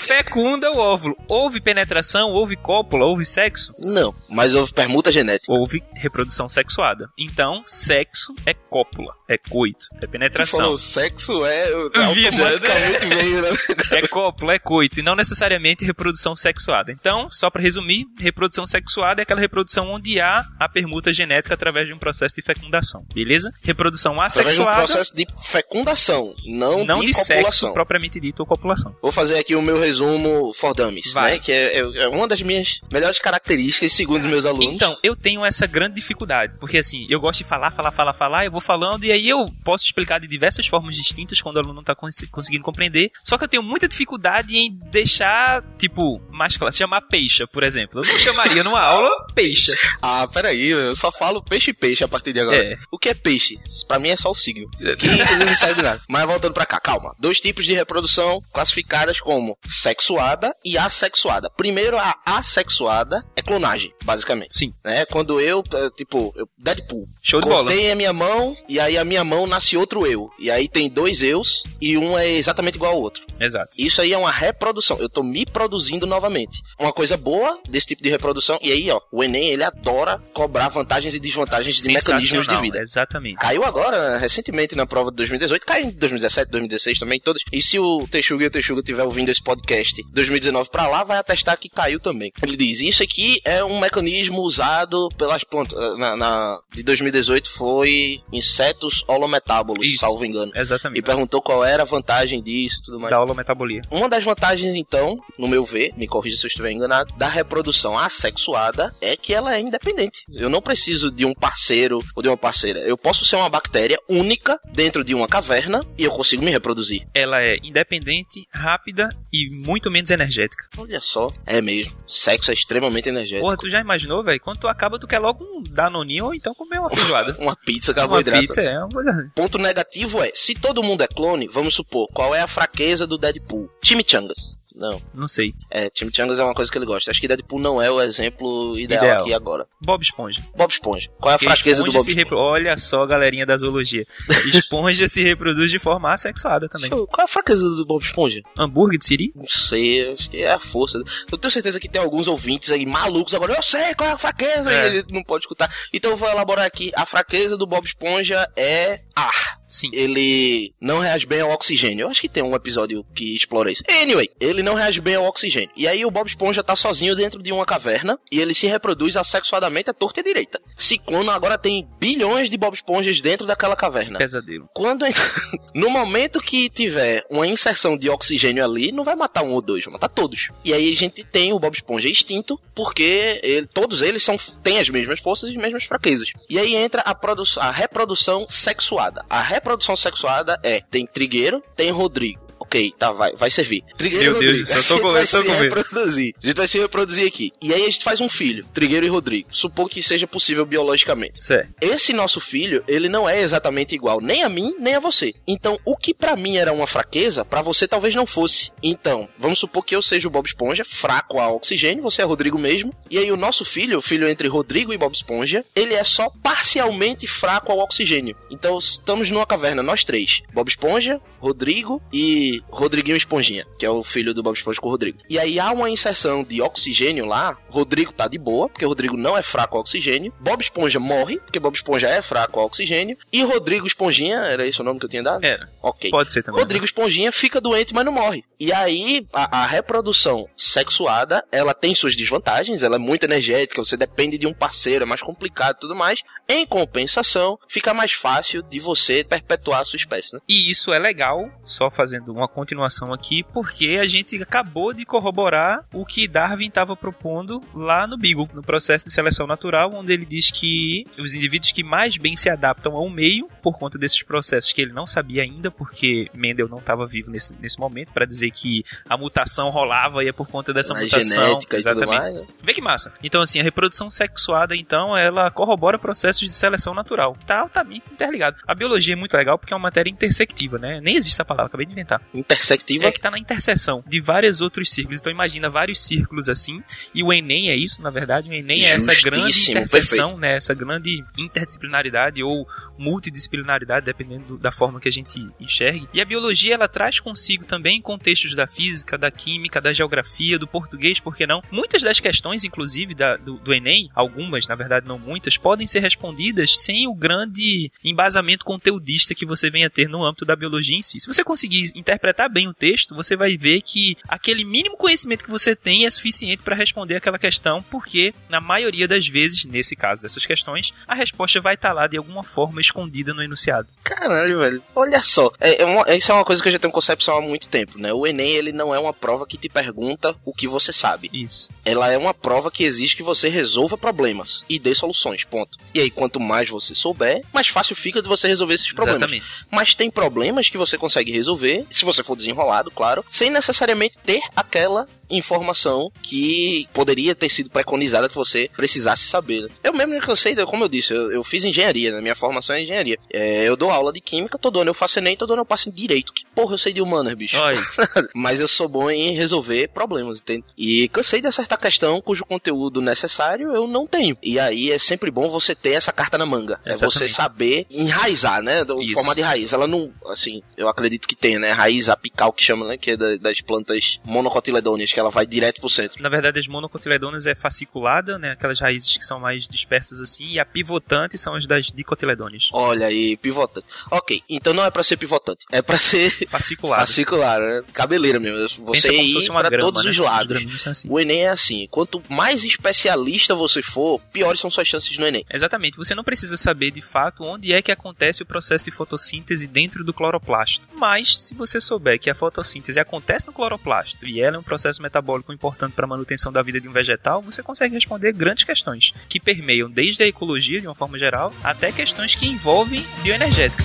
Speaker 7: fecunda o óvulo. Houve penetração, houve cópula, houve sexo?
Speaker 6: Não, mas houve permuta genética.
Speaker 7: Houve reprodução sexuada. Então, sexo é cópula, é coito, é
Speaker 6: Tu
Speaker 7: penetração.
Speaker 6: falou sexo é
Speaker 7: Vida,
Speaker 6: automaticamente veio, né?
Speaker 7: É cópula, é coito, e não necessariamente reprodução sexuada. Então, só pra resumir, reprodução sexuada é aquela reprodução onde há a permuta genética através de um processo de fecundação, beleza? Reprodução
Speaker 6: Através de um
Speaker 7: assexuada,
Speaker 6: processo de fecundação, não,
Speaker 7: não
Speaker 6: de,
Speaker 7: de sexo
Speaker 6: copulação.
Speaker 7: propriamente dito ou copulação.
Speaker 6: Vou fazer aqui o meu resumo for dummies,
Speaker 7: Vai.
Speaker 6: né? Que é, é- é uma das minhas melhores características, segundo meus alunos.
Speaker 7: Então, eu tenho essa grande dificuldade, porque assim, eu gosto de falar, falar, falar, falar, eu vou falando e aí eu posso explicar de diversas formas distintas quando o aluno não tá cons- conseguindo compreender, só que eu tenho muita dificuldade em deixar, tipo, mais claro, chamar peixe, por exemplo. Eu não chamaria numa aula peixe.
Speaker 6: Ah, peraí, eu só falo peixe e peixe a partir de agora.
Speaker 7: É.
Speaker 6: O que é peixe? Pra mim é só o signo. Que não de nada. Mas voltando pra cá, calma. Dois tipos de reprodução classificadas como sexuada e assexuada. Primeiro, a assexuada é clonagem, basicamente.
Speaker 7: Sim.
Speaker 6: Né? Quando eu, eh, tipo, eu, Deadpool.
Speaker 7: Show de bola.
Speaker 6: Cortei a minha mão e aí a minha mão nasce outro eu. E aí tem dois eus e um é exatamente igual ao outro.
Speaker 7: Exato.
Speaker 6: Isso aí é uma reprodução. Eu tô me produzindo novamente. Uma coisa boa desse tipo de reprodução. E aí, ó, o Enem, ele adora cobrar vantagens e desvantagens de mecanismos de vida.
Speaker 7: Exatamente.
Speaker 6: Caiu agora, recentemente, na prova de 2018. Caiu em 2017, 2016 também, todas. E se o Texuga e o Texuga estiver ouvindo esse podcast 2019 pra lá, vai atestar que caiu também. Ele diz, isso aqui é um mecanismo usado pelas plantas. Na, na- de 2018 foi insetos holometábolos,
Speaker 7: Isso.
Speaker 6: salvo engano. E
Speaker 7: Exatamente.
Speaker 6: perguntou qual era a vantagem disso e tudo mais.
Speaker 7: Da holometabolia.
Speaker 6: Uma das vantagens, então, no meu ver, me corrija se eu estiver enganado, da reprodução assexuada é que ela é independente. Eu não preciso de um parceiro ou de uma parceira. Eu posso ser uma bactéria única dentro de uma caverna e eu consigo me reproduzir.
Speaker 7: Ela é independente, rápida e muito menos energética.
Speaker 6: Olha só, é mesmo. Sexo é extremamente energético.
Speaker 7: Porra, tu já imaginou, velho? Quando tu acaba, tu quer logo um danoninho ou então comer uma feijoada.
Speaker 6: Uma pizza
Speaker 7: uma
Speaker 6: carboidrato.
Speaker 7: pizza é uma coisa...
Speaker 6: Ponto negativo é, se todo mundo é clone, vamos supor, qual é a fraqueza do Deadpool? Chimichangas. Não,
Speaker 7: Não sei.
Speaker 6: é, Chimichangas é uma coisa que ele gosta. Acho que Deadpool não é o exemplo ideal,
Speaker 7: Ideal.
Speaker 6: aqui agora.
Speaker 7: Bob Esponja.
Speaker 6: Bob Esponja. Qual é a
Speaker 7: Porque
Speaker 6: fraqueza do Bob Esponja?
Speaker 7: repro- Olha só, galerinha da zoologia. Esponja se reproduz de forma assexuada também.
Speaker 6: Qual é a fraqueza do Bob Esponja?
Speaker 7: Hambúrguer de siri?
Speaker 6: Não sei, acho que é a força. Eu tenho certeza que tem alguns ouvintes aí malucos agora. Eu sei qual é a fraqueza
Speaker 7: É.
Speaker 6: e ele não pode escutar. Então eu vou elaborar aqui. A fraqueza do Bob Esponja é ar.
Speaker 7: Sim.
Speaker 6: Ele não reage bem ao oxigênio. Eu acho que tem um episódio que explora isso. Anyway, ele não reage bem ao oxigênio. E aí o Bob Esponja tá sozinho dentro de uma caverna e ele se reproduz assexuadamente à torta e à direita. Se clona, agora tem bilhões de Bob Esponjas dentro daquela caverna.
Speaker 7: Pesadelo.
Speaker 6: Quando no momento que tiver uma inserção de oxigênio ali, não vai matar um ou dois, vai matar todos. E aí a gente tem o Bob Esponja extinto, porque ele- todos eles são têm as mesmas forças e as mesmas fraquezas. E aí entra a, a reprodução sexuada. A reprodução sexuada é tem Trigueiro, tem Rodrigo. Ok, tá, vai, vai servir. Trigueiro
Speaker 7: Meu
Speaker 6: e
Speaker 7: Deus
Speaker 6: Rodrigo.
Speaker 7: céu, eu tô
Speaker 6: a
Speaker 7: com-
Speaker 6: gente vai
Speaker 7: eu tô
Speaker 6: se
Speaker 7: com medo.
Speaker 6: reproduzir. A gente vai se reproduzir aqui. E aí a gente faz um filho, Trigueiro e Rodrigo. Supor que seja possível biologicamente
Speaker 7: Certo.
Speaker 6: esse nosso filho, ele não é exatamente igual nem a mim, nem a você. Então, o que pra mim era uma fraqueza, pra você talvez não fosse. Então, vamos supor que eu seja o Bob Esponja, fraco a oxigênio, você é Rodrigo mesmo. E aí o nosso filho, o filho entre Rodrigo e Bob Esponja, ele é só parcialmente fraco ao oxigênio. Então, estamos numa caverna, nós três. Bob Esponja, Rodrigo e Rodriguinho Esponjinha, que é o filho do Bob Esponja com o Rodrigo. E aí há uma inserção de oxigênio lá, Rodrigo tá de boa, porque Rodrigo não é fraco ao oxigênio. Bob Esponja morre, porque Bob Esponja é fraco ao oxigênio. E Rodrigo Esponjinha, era esse o nome que eu tinha dado?
Speaker 7: Era.
Speaker 6: Ok.
Speaker 7: Pode ser também. né?
Speaker 6: Rodrigo Esponjinha fica doente, mas não morre. E aí, a, a reprodução sexuada, ela tem suas desvantagens, ela é muito energética, você depende de um parceiro, é mais complicado e tudo mais. Em compensação, fica mais fácil de você perpetuar a sua espécie, né?
Speaker 7: E isso é legal, só fazendo uma continuação aqui, porque a gente acabou de corroborar o que Darwin estava propondo lá no Beagle, no processo de seleção natural, onde ele diz que os indivíduos que mais bem se adaptam ao meio, por conta desses processos que ele não sabia ainda, porque Mendel não estava vivo nesse, nesse momento, para dizer que a mutação rolava e é por conta dessa
Speaker 6: A
Speaker 7: mutação.
Speaker 6: genética e tudo
Speaker 7: Exatamente.
Speaker 6: mais. né?
Speaker 7: Vê que massa. Então, assim, a reprodução sexuada, então, ela corrobora processos de seleção natural. Tá altamente interligado. A biologia é muito legal porque é uma matéria intersectiva, né? Nem existe essa palavra, acabei de inventar.
Speaker 6: Intersectiva.
Speaker 7: É que tá na interseção de vários outros círculos. Então, imagina vários círculos assim. E o Enem é isso, na verdade. O Enem é essa grande interseção, né? Essa grande interdisciplinaridade ou multidisciplinaridade, dependendo do- da forma que a gente enxergue. E a biologia, ela traz consigo também contextos da física, da química, da geografia, do português, por que não? Muitas das questões, inclusive, da- do, do Enem, algumas, na verdade não muitas, podem ser respondidas sem o grande embasamento conteudista que você venha ter no âmbito da biologia em si. Se você conseguir interpretar interpretar bem o texto, você vai ver que aquele mínimo conhecimento que você tem é suficiente para responder aquela questão, porque na maioria das vezes, nesse caso dessas questões, a resposta vai estar lá de alguma forma escondida no enunciado.
Speaker 6: Caralho, velho. Olha só. É, é uma, isso é uma coisa que eu já tenho concepção há muito tempo, né? O Enem, ele não é uma prova que te pergunta o que você sabe.
Speaker 7: Isso.
Speaker 6: Ela é uma prova que exige que você resolva problemas e dê soluções, ponto. E aí, quanto mais você souber, mais fácil fica de você resolver esses problemas.
Speaker 7: Exatamente.
Speaker 6: Mas tem problemas que você consegue resolver, se você for desenrolado, claro, sem necessariamente ter aquela informação que poderia ter sido preconizada que você precisasse saber. Eu mesmo me cansei, como eu disse, eu, eu fiz engenharia, né? minha formação é engenharia. É, eu dou aula de química, todo ano eu faço Enem, todo ano eu passo em direito. Que porra eu sei de humanas, bicho? Mas eu sou bom em resolver problemas, entende? E cansei de acertar questão cujo conteúdo necessário eu não tenho. E aí é sempre bom você ter essa carta na manga. É você saber enraizar, né? Do forma de raiz. Ela não, assim, eu acredito que tem, né? Raiz apical que chama, né? Que é da- das plantas monocotiledôneas, que ela vai direto pro centro.
Speaker 7: Na verdade, as monocotiledonas é fasciculada, né? Aquelas raízes que são mais dispersas assim, e a pivotante são as das dicotiledôneas.
Speaker 6: Olha aí, pivotante. Ok, então não é pra ser pivotante, é pra ser
Speaker 7: Fasciculada.
Speaker 6: fascicular, né? Cabeleira mesmo. Você ir
Speaker 7: grama,
Speaker 6: todos
Speaker 7: né?
Speaker 6: os lados.
Speaker 7: são assim.
Speaker 6: O Enem é assim, quanto mais especialista você for, piores são suas chances no Enem.
Speaker 7: Exatamente, você não precisa saber de fato onde é que acontece o processo de fotossíntese dentro do cloroplasto. Mas, se você souber que a fotossíntese acontece no cloroplasto e ela é um processo metabólico importante para a manutenção da vida de um vegetal, você consegue responder grandes questões que permeiam desde a ecologia de uma forma geral até questões que envolvem bioenergética.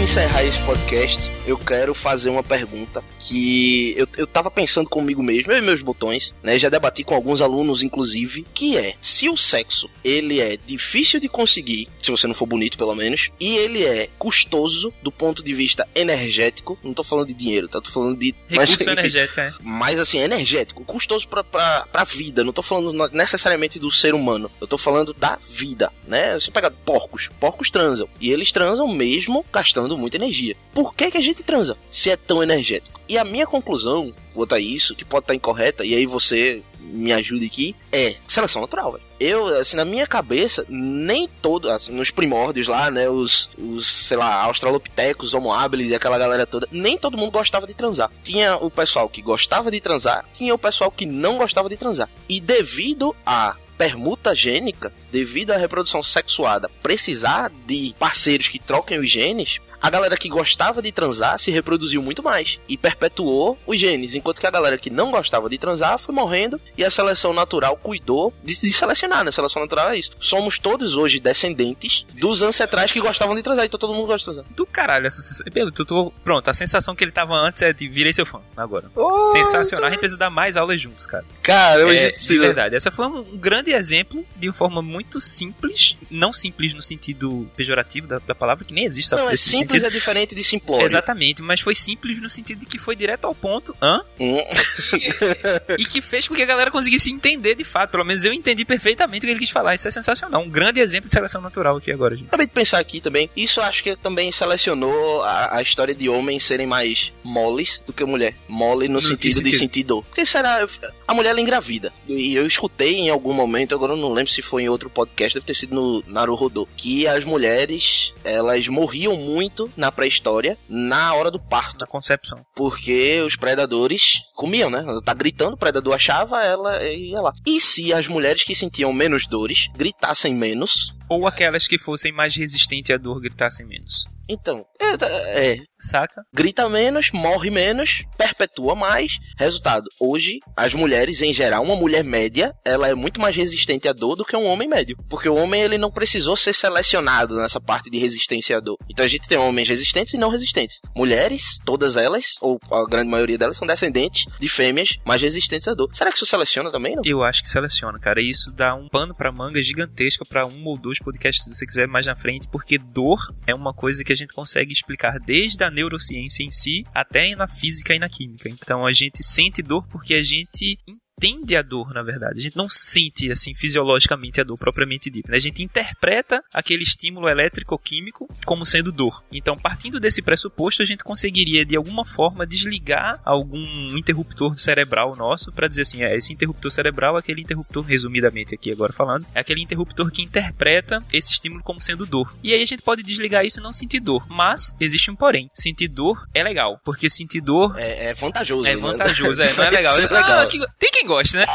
Speaker 6: Encerrar esse podcast, eu quero fazer uma pergunta que eu, eu tava pensando comigo mesmo, eu e meus botões, né? Já debati com alguns alunos, inclusive, que é, se o sexo, ele é difícil de conseguir, se você não for bonito, pelo menos, e ele é custoso do ponto de vista energético, não tô falando de dinheiro, tá? Tô falando de... mas,
Speaker 7: Recurso
Speaker 6: enfim,
Speaker 7: energético, né?
Speaker 6: mas assim, energético, custoso pra, pra, pra vida. Não tô falando necessariamente do ser humano. Eu tô falando da vida, né? Você pega porcos. Porcos transam. E eles transam mesmo gastando muita energia. Por que, que a gente transa se é tão energético? E a minha conclusão quanto a isso, que pode estar incorreta, e aí você me ajude aqui, é seleção natural, velho. Eu, assim, na minha cabeça, nem todo, assim, nos primórdios lá, né, os, os sei lá, australopitecos, homo habilis e aquela galera toda, nem todo mundo gostava de transar. Tinha o pessoal que gostava de transar, tinha o pessoal que não gostava de transar. E devido a permuta gênica, devido à reprodução sexuada precisar de parceiros que troquem os genes, a galera que gostava de transar se reproduziu muito mais e perpetuou os genes, enquanto que a galera que não gostava de transar foi morrendo e a seleção natural cuidou de, de selecionar, né? A seleção natural é isso. Somos todos hoje descendentes dos ancestrais que gostavam de transar, então todo mundo gosta de transar.
Speaker 7: Do caralho, essa sensação. Pelo, tu, tu- pronto, a sensação que ele tava antes é de virei seu fã agora. Sensacional, a gente precisa dar mais aulas juntos, cara.
Speaker 6: Cara, eu
Speaker 7: É, de verdade. Essa foi um grande exemplo de uma forma muito simples, não simples no sentido pejorativo da, da palavra, que nem existe
Speaker 6: Não, é simples
Speaker 7: sentido.
Speaker 6: é diferente de simplório.
Speaker 7: Exatamente, mas foi simples no sentido de que foi direto ao ponto, hã?
Speaker 6: Hum.
Speaker 7: e que fez com que a galera conseguisse entender de fato. Pelo menos eu entendi perfeitamente o que ele quis falar. Isso é sensacional. Um grande exemplo de seleção natural aqui agora, gente.
Speaker 6: Acabei de pensar aqui também. Isso acho que também selecionou a, a história de homens serem mais moles do que mulher. Mole no,
Speaker 7: No que
Speaker 6: sentido, de
Speaker 7: sentido?
Speaker 6: sentir dor. Porque será. A mulher ela engravida. E eu escutei em algum momento, agora eu não lembro se foi em outro podcast, deve ter sido no Naruhodô, que as mulheres elas morriam muito na pré-história na hora do parto.
Speaker 7: Na concepção.
Speaker 6: Porque os predadores comiam, né? Ela tá gritando, o predador achava, ela ia lá. E se as mulheres que sentiam menos dores gritassem menos,
Speaker 7: Ou aquelas que fossem mais resistentes à dor gritassem menos.
Speaker 6: Então, é, é,
Speaker 7: Saca?
Speaker 6: grita menos, morre menos, perpetua mais. Resultado, hoje as mulheres em geral, uma mulher média, ela é muito mais resistente à dor do que um homem médio, porque o homem ele não precisou ser selecionado nessa parte de resistência à dor. Então a gente tem homens resistentes e não resistentes. Mulheres, todas elas, ou a grande maioria delas são descendentes de fêmeas mais resistentes à dor. Será que isso seleciona também? Não?
Speaker 7: Eu acho que seleciona, cara. E isso dá um pano pra manga gigantesca pra um ou dois podcasts, se você quiser mais na frente, porque dor é uma coisa que a gente consegue explicar desde a neurociência em si até na física e na química. Então a gente sente dor porque a gente entende a dor, na verdade. A gente não sente, assim, fisiologicamente a dor propriamente dita. Né? A gente interpreta aquele estímulo elétrico ou químico como sendo dor. Então, partindo desse pressuposto, a gente conseguiria, de alguma forma, desligar algum interruptor cerebral nosso para dizer assim, é, esse interruptor cerebral, aquele interruptor, resumidamente aqui agora falando, é aquele interruptor que interpreta esse estímulo como sendo dor. E aí a gente pode desligar isso e não sentir dor. Mas existe um porém. Sentir dor é legal. Porque sentir dor.
Speaker 6: É, é vantajoso.
Speaker 7: É
Speaker 6: né?
Speaker 7: vantajoso, é, não é legal.
Speaker 6: É legal.
Speaker 7: Ah, que- Tem quem goste, né?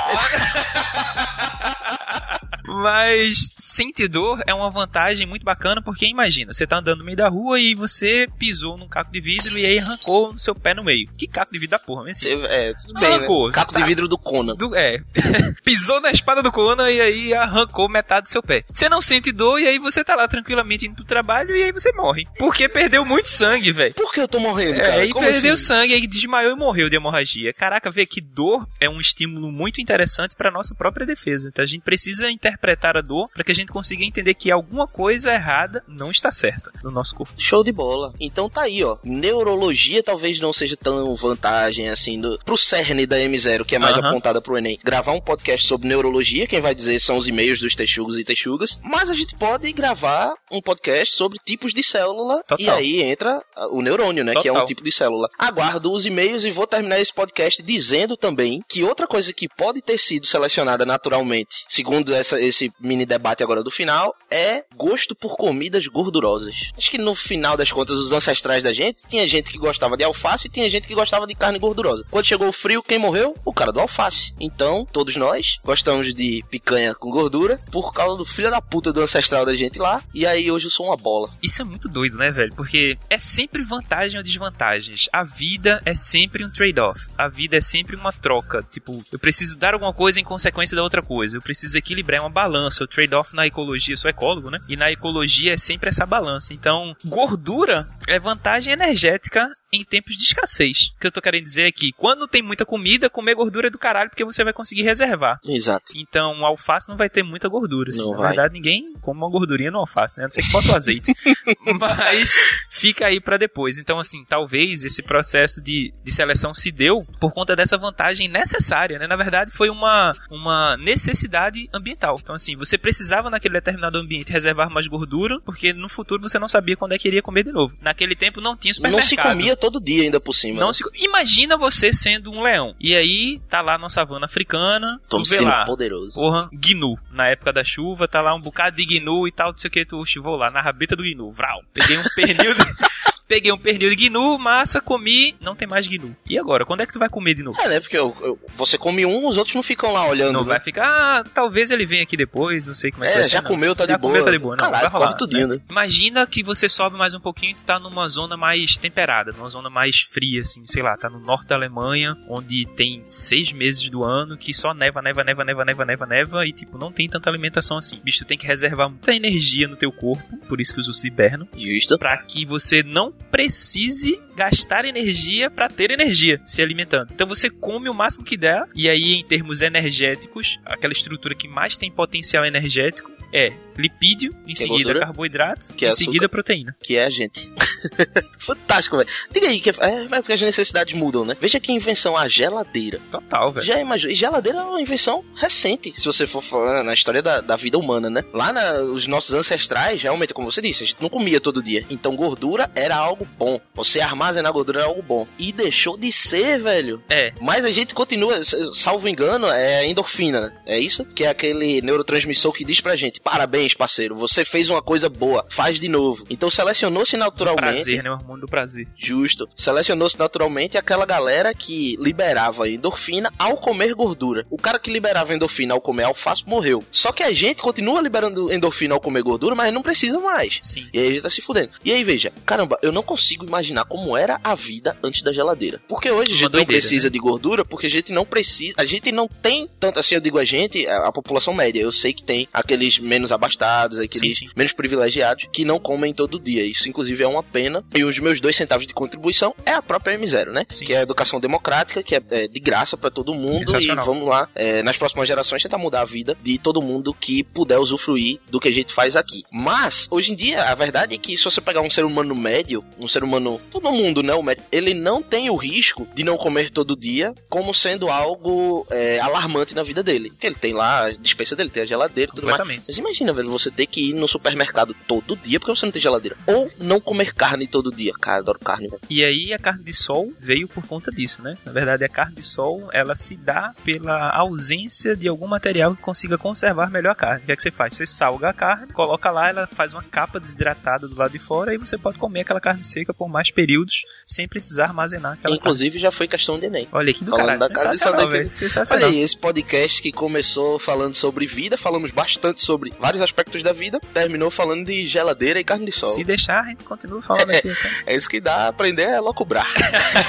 Speaker 7: Mas sentir dor é uma vantagem muito bacana porque imagina, você tá andando no meio da rua e você pisou num caco de vidro e aí arrancou no seu pé no meio. Que caco de vidro da porra, né?
Speaker 6: Você- é, tudo bem,
Speaker 7: Arrancou.
Speaker 6: né? Caco
Speaker 7: Tá.
Speaker 6: de vidro do Conan.
Speaker 7: Do- é, pisou na espada do Conan e aí arrancou metade do seu pé. Você não sente dor e aí você tá lá tranquilamente indo pro trabalho e aí você morre. Porque perdeu muito sangue, velho.
Speaker 6: Por que eu tô morrendo,
Speaker 7: É,
Speaker 6: cara?
Speaker 7: aí
Speaker 6: Como
Speaker 7: perdeu
Speaker 6: assim?
Speaker 7: sangue, aí desmaiou e morreu de hemorragia. Caraca, vê que dor é um estímulo muito interessante pra nossa própria defesa. Então a gente precisa interpretar a dor para que a gente consiga entender que alguma coisa errada não está certa no nosso corpo.
Speaker 6: Show de bola. Então tá aí, ó. Neurologia talvez não seja tão vantagem assim do, pro cerne da M0, que é mais
Speaker 7: Aham.
Speaker 6: apontada pro Enem. Gravar um podcast sobre neurologia, quem vai dizer são os e-mails dos texugos e texugas. Mas a gente pode gravar um podcast sobre tipos de célula.
Speaker 7: Total.
Speaker 6: E aí entra o neurônio, né? Que é um
Speaker 7: Total.
Speaker 6: tipo de célula. Aguardo os e-mails e vou terminar esse podcast dizendo também que outra coisa que pode ter sido selecionada naturalmente, segundo essa, esse mini debate agora do final, é gosto por comidas gordurosas. Acho que no final das contas, os ancestrais da gente, tinha gente que gostava de alface e tinha gente que gostava de carne gordurosa. Quando chegou o frio, quem morreu? O cara do alface. Então, todos nós gostamos de picanha com gordura por causa do filho da puta do ancestral da gente lá. E aí hoje eu sou uma bola.
Speaker 7: Isso é muito doido, né, velho? Porque é sempre vantagem ou desvantagens. A vida é sempre um trade-off. A vida é sempre uma troca. Tipo, eu preciso dar alguma coisa em consequência da outra coisa. Eu preciso equilibrar uma balança. O trade-off na ecologia, eu sou ecólogo, né? E na ecologia é sempre essa balança. Então, gordura é vantagem energética em tempos de escassez. O que eu tô querendo dizer é que quando tem muita comida, comer gordura é do caralho porque você vai conseguir reservar.
Speaker 6: Exato.
Speaker 7: Então, o alface não vai ter muita gordura. assim.
Speaker 6: Não
Speaker 7: Na
Speaker 6: vai.
Speaker 7: verdade, ninguém come uma gordurinha no alface, né? A Não sei que bota o azeite. Mas fica aí pra depois. Então, assim, talvez esse processo de, de seleção se deu por conta dessa vantagem necessária, né? Na verdade, foi uma, uma necessidade ambiental. Então, assim, você precisava naquele determinado ambiente reservar mais gordura, porque no futuro você não sabia quando é que iria comer de novo. Naquele tempo não tinha
Speaker 6: Não
Speaker 7: supermercado.
Speaker 6: se comia todo dia ainda por cima.
Speaker 7: Não
Speaker 6: né?
Speaker 7: se... Imagina você sendo um leão. E aí, tá lá na savana africana, tu vê
Speaker 6: sentindo
Speaker 7: lá,
Speaker 6: poderoso.
Speaker 7: Porra, gnu. Na época da chuva, tá lá um bocado de gnu e tal, não sei o que, tu vou lá na rabeta do gnu, vral. Peguei um pernil de... Peguei um pernil de gnu, massa, comi, não tem mais gnu. E agora, quando é que tu vai comer de novo?
Speaker 6: É, né? Porque eu- eu- você come um, os outros não ficam lá olhando.
Speaker 7: Não
Speaker 6: né?
Speaker 7: vai ficar, ah, talvez ele venha aqui depois, não sei como é que
Speaker 6: É,
Speaker 7: vai ser.
Speaker 6: já comeu, tá
Speaker 7: já
Speaker 6: de boa.
Speaker 7: comeu, tá de boa. Não,
Speaker 6: Caralho,
Speaker 7: vai rolar,
Speaker 6: tudinho, né?
Speaker 7: Imagina que você sobe mais um pouquinho e tu tá numa zona mais temperada, numa zona mais fria, assim, sei lá, tá no norte da Alemanha, onde tem seis meses do ano que só neva, neva, neva, neva, neva, neva, neva, e tipo, não tem tanta alimentação assim. Bicho, tu tem que reservar muita energia no teu corpo, por isso que os ursos hibernam,
Speaker 6: Justo.
Speaker 7: pra que você não precise gastar energia pra ter energia se alimentando. Então você come o máximo que der, e aí em termos energéticos, aquela estrutura que mais tem potencial energético é lipídio, em
Speaker 6: Que é
Speaker 7: seguida
Speaker 6: gordura,
Speaker 7: carboidrato,
Speaker 6: que é
Speaker 7: em
Speaker 6: açúcar.
Speaker 7: seguida proteína.
Speaker 6: Que é a gente. Fantástico, velho. Diga aí, que é, é porque as necessidades mudam, né? Veja que invenção, a geladeira.
Speaker 7: Total, velho.
Speaker 6: Já imagina, e geladeira é uma invenção recente, se você for falar na história da, da vida humana, né? Lá na- os nossos ancestrais, realmente, como você disse, a gente não comia todo dia. Então gordura era algo bom. Você armazenar gordura era algo bom. E deixou de ser, velho.
Speaker 7: É,
Speaker 6: Mas a gente continua, salvo engano, é a endorfina, né? é isso? Que é aquele neurotransmissor que diz pra gente: parabéns, parceiro, você fez uma coisa boa, faz de novo. Então selecionou-se naturalmente.
Speaker 7: prazer, né? O hormônio do prazer.
Speaker 6: Justo. Selecionou-se naturalmente aquela galera que liberava endorfina ao comer gordura. O cara que liberava endorfina ao comer alface morreu. Só que a gente continua liberando endorfina ao comer gordura, mas não precisa mais.
Speaker 7: Sim.
Speaker 6: E aí a gente tá se fudendo. E aí, veja, caramba, eu não consigo imaginar como era a vida antes da geladeira. Porque hoje a gente não
Speaker 7: doideira,
Speaker 6: precisa
Speaker 7: né?
Speaker 6: de gordura, porque a gente não precisa. A gente não tem tanto assim, eu digo a gente, a, a população média. Eu sei que tem aqueles menos abastados, aqueles
Speaker 7: Sim, sim.
Speaker 6: menos privilegiados, que não comem todo dia. Isso, inclusive, é uma pena. E os meus dois centavos de contribuição é a própria M0, né?
Speaker 7: Sim.
Speaker 6: Que é a educação democrática, que é, é de graça pra todo mundo. E vamos lá, é, nas próximas gerações, tentar mudar a vida de todo mundo que puder usufruir do que a gente faz aqui. Mas, hoje em dia, a verdade é que se você pegar um ser humano médio, um ser humano, todo mundo, né? Ele não tem o risco de não comer todo dia como sendo algo é, alarmante na vida dele. Porque ele tem lá a dispensa dele, tem a geladeira e tudo mais.
Speaker 7: Completamente.
Speaker 6: Mas imagina, velho, você ter que ir no supermercado todo dia porque você não tem geladeira. Ou não comer carne todo dia. Cara, eu adoro carne, velho.
Speaker 7: E aí a carne de sol veio por conta disso, né? Na verdade, a carne de sol, ela se dá pela ausência de algum material que consiga conservar melhor a carne. O que é que você faz? Você salga a carne, coloca lá, ela faz uma capa desidratada do lado de fora e você pode comer aquela carne seca por mais períodos sem precisar armazenar aquela
Speaker 6: Inclusive, já foi questão de Enem.
Speaker 7: carne. Olha que do
Speaker 6: Falando
Speaker 7: caralho,
Speaker 6: da carne
Speaker 7: sensacional,
Speaker 6: daquele-
Speaker 7: velho. Sensacional.
Speaker 6: Olha aí, esse podcast que começou falando sobre vida, falamos bastante sobre vários aspectos da vida, terminou falando de geladeira e carne de sol.
Speaker 7: Se deixar, a gente continua falando aqui. então.
Speaker 6: É isso que dá, aprender é locubrar.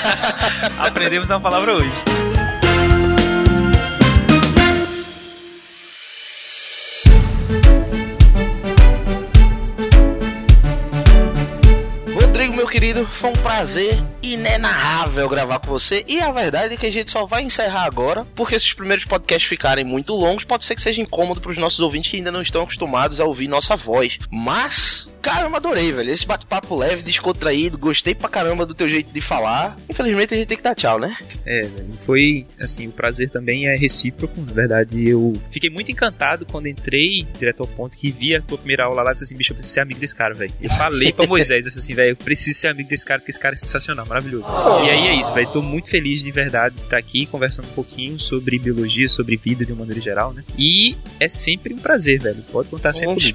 Speaker 7: Aprendemos uma palavra hoje.
Speaker 6: Meu querido, foi um prazer inenarrável gravar com você. E a verdade é que a gente só vai encerrar agora, porque se os primeiros podcasts ficarem muito longos, pode ser que seja incômodo para os nossos ouvintes que ainda não estão acostumados a ouvir nossa voz. Mas, caramba, adorei, velho. Esse bate-papo leve, descontraído, gostei pra caramba do teu jeito de falar. Infelizmente a gente tem que dar tchau, né?
Speaker 7: É, velho, foi assim, o prazer também é recíproco, na verdade eu fiquei muito encantado quando entrei direto ao ponto que vi a tua primeira aula lá, e disse assim, bicho, eu preciso ser amigo desse cara, velho. Eu falei pra Moisés, eu disse assim, velho, eu preciso ser amigo desse cara, porque esse cara é sensacional, maravilhoso. E aí é isso, velho, tô muito feliz de verdade de estar aqui conversando um pouquinho sobre biologia, sobre vida de uma maneira geral, né? E é sempre um prazer, velho, pode contar sempre.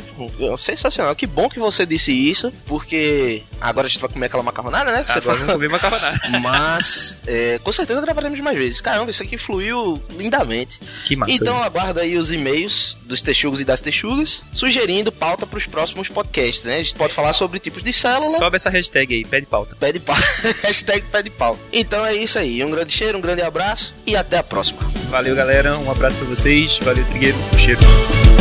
Speaker 6: Sensacional. Que bom que você disse isso, porque agora a gente vai comer aquela macarronada, né? Que você
Speaker 7: Agora vamos comer macarronada.
Speaker 6: Mas, é, com certeza gravaremos mais vezes. Caramba, isso aqui fluiu lindamente.
Speaker 7: Que massa.
Speaker 6: Então aguarda aí os e-mails dos texugos e das texugas, sugerindo pauta para os próximos podcasts, né? A gente pode falar sobre tipos de célula.
Speaker 7: sobe essa hashtag aí, pede pauta.
Speaker 6: Pede pau. Hashtag pede pau. Então é isso aí. Um grande cheiro, um grande abraço e até a próxima.
Speaker 7: Valeu, galera, um abraço pra vocês, valeu, Trigueiro, um cheiro.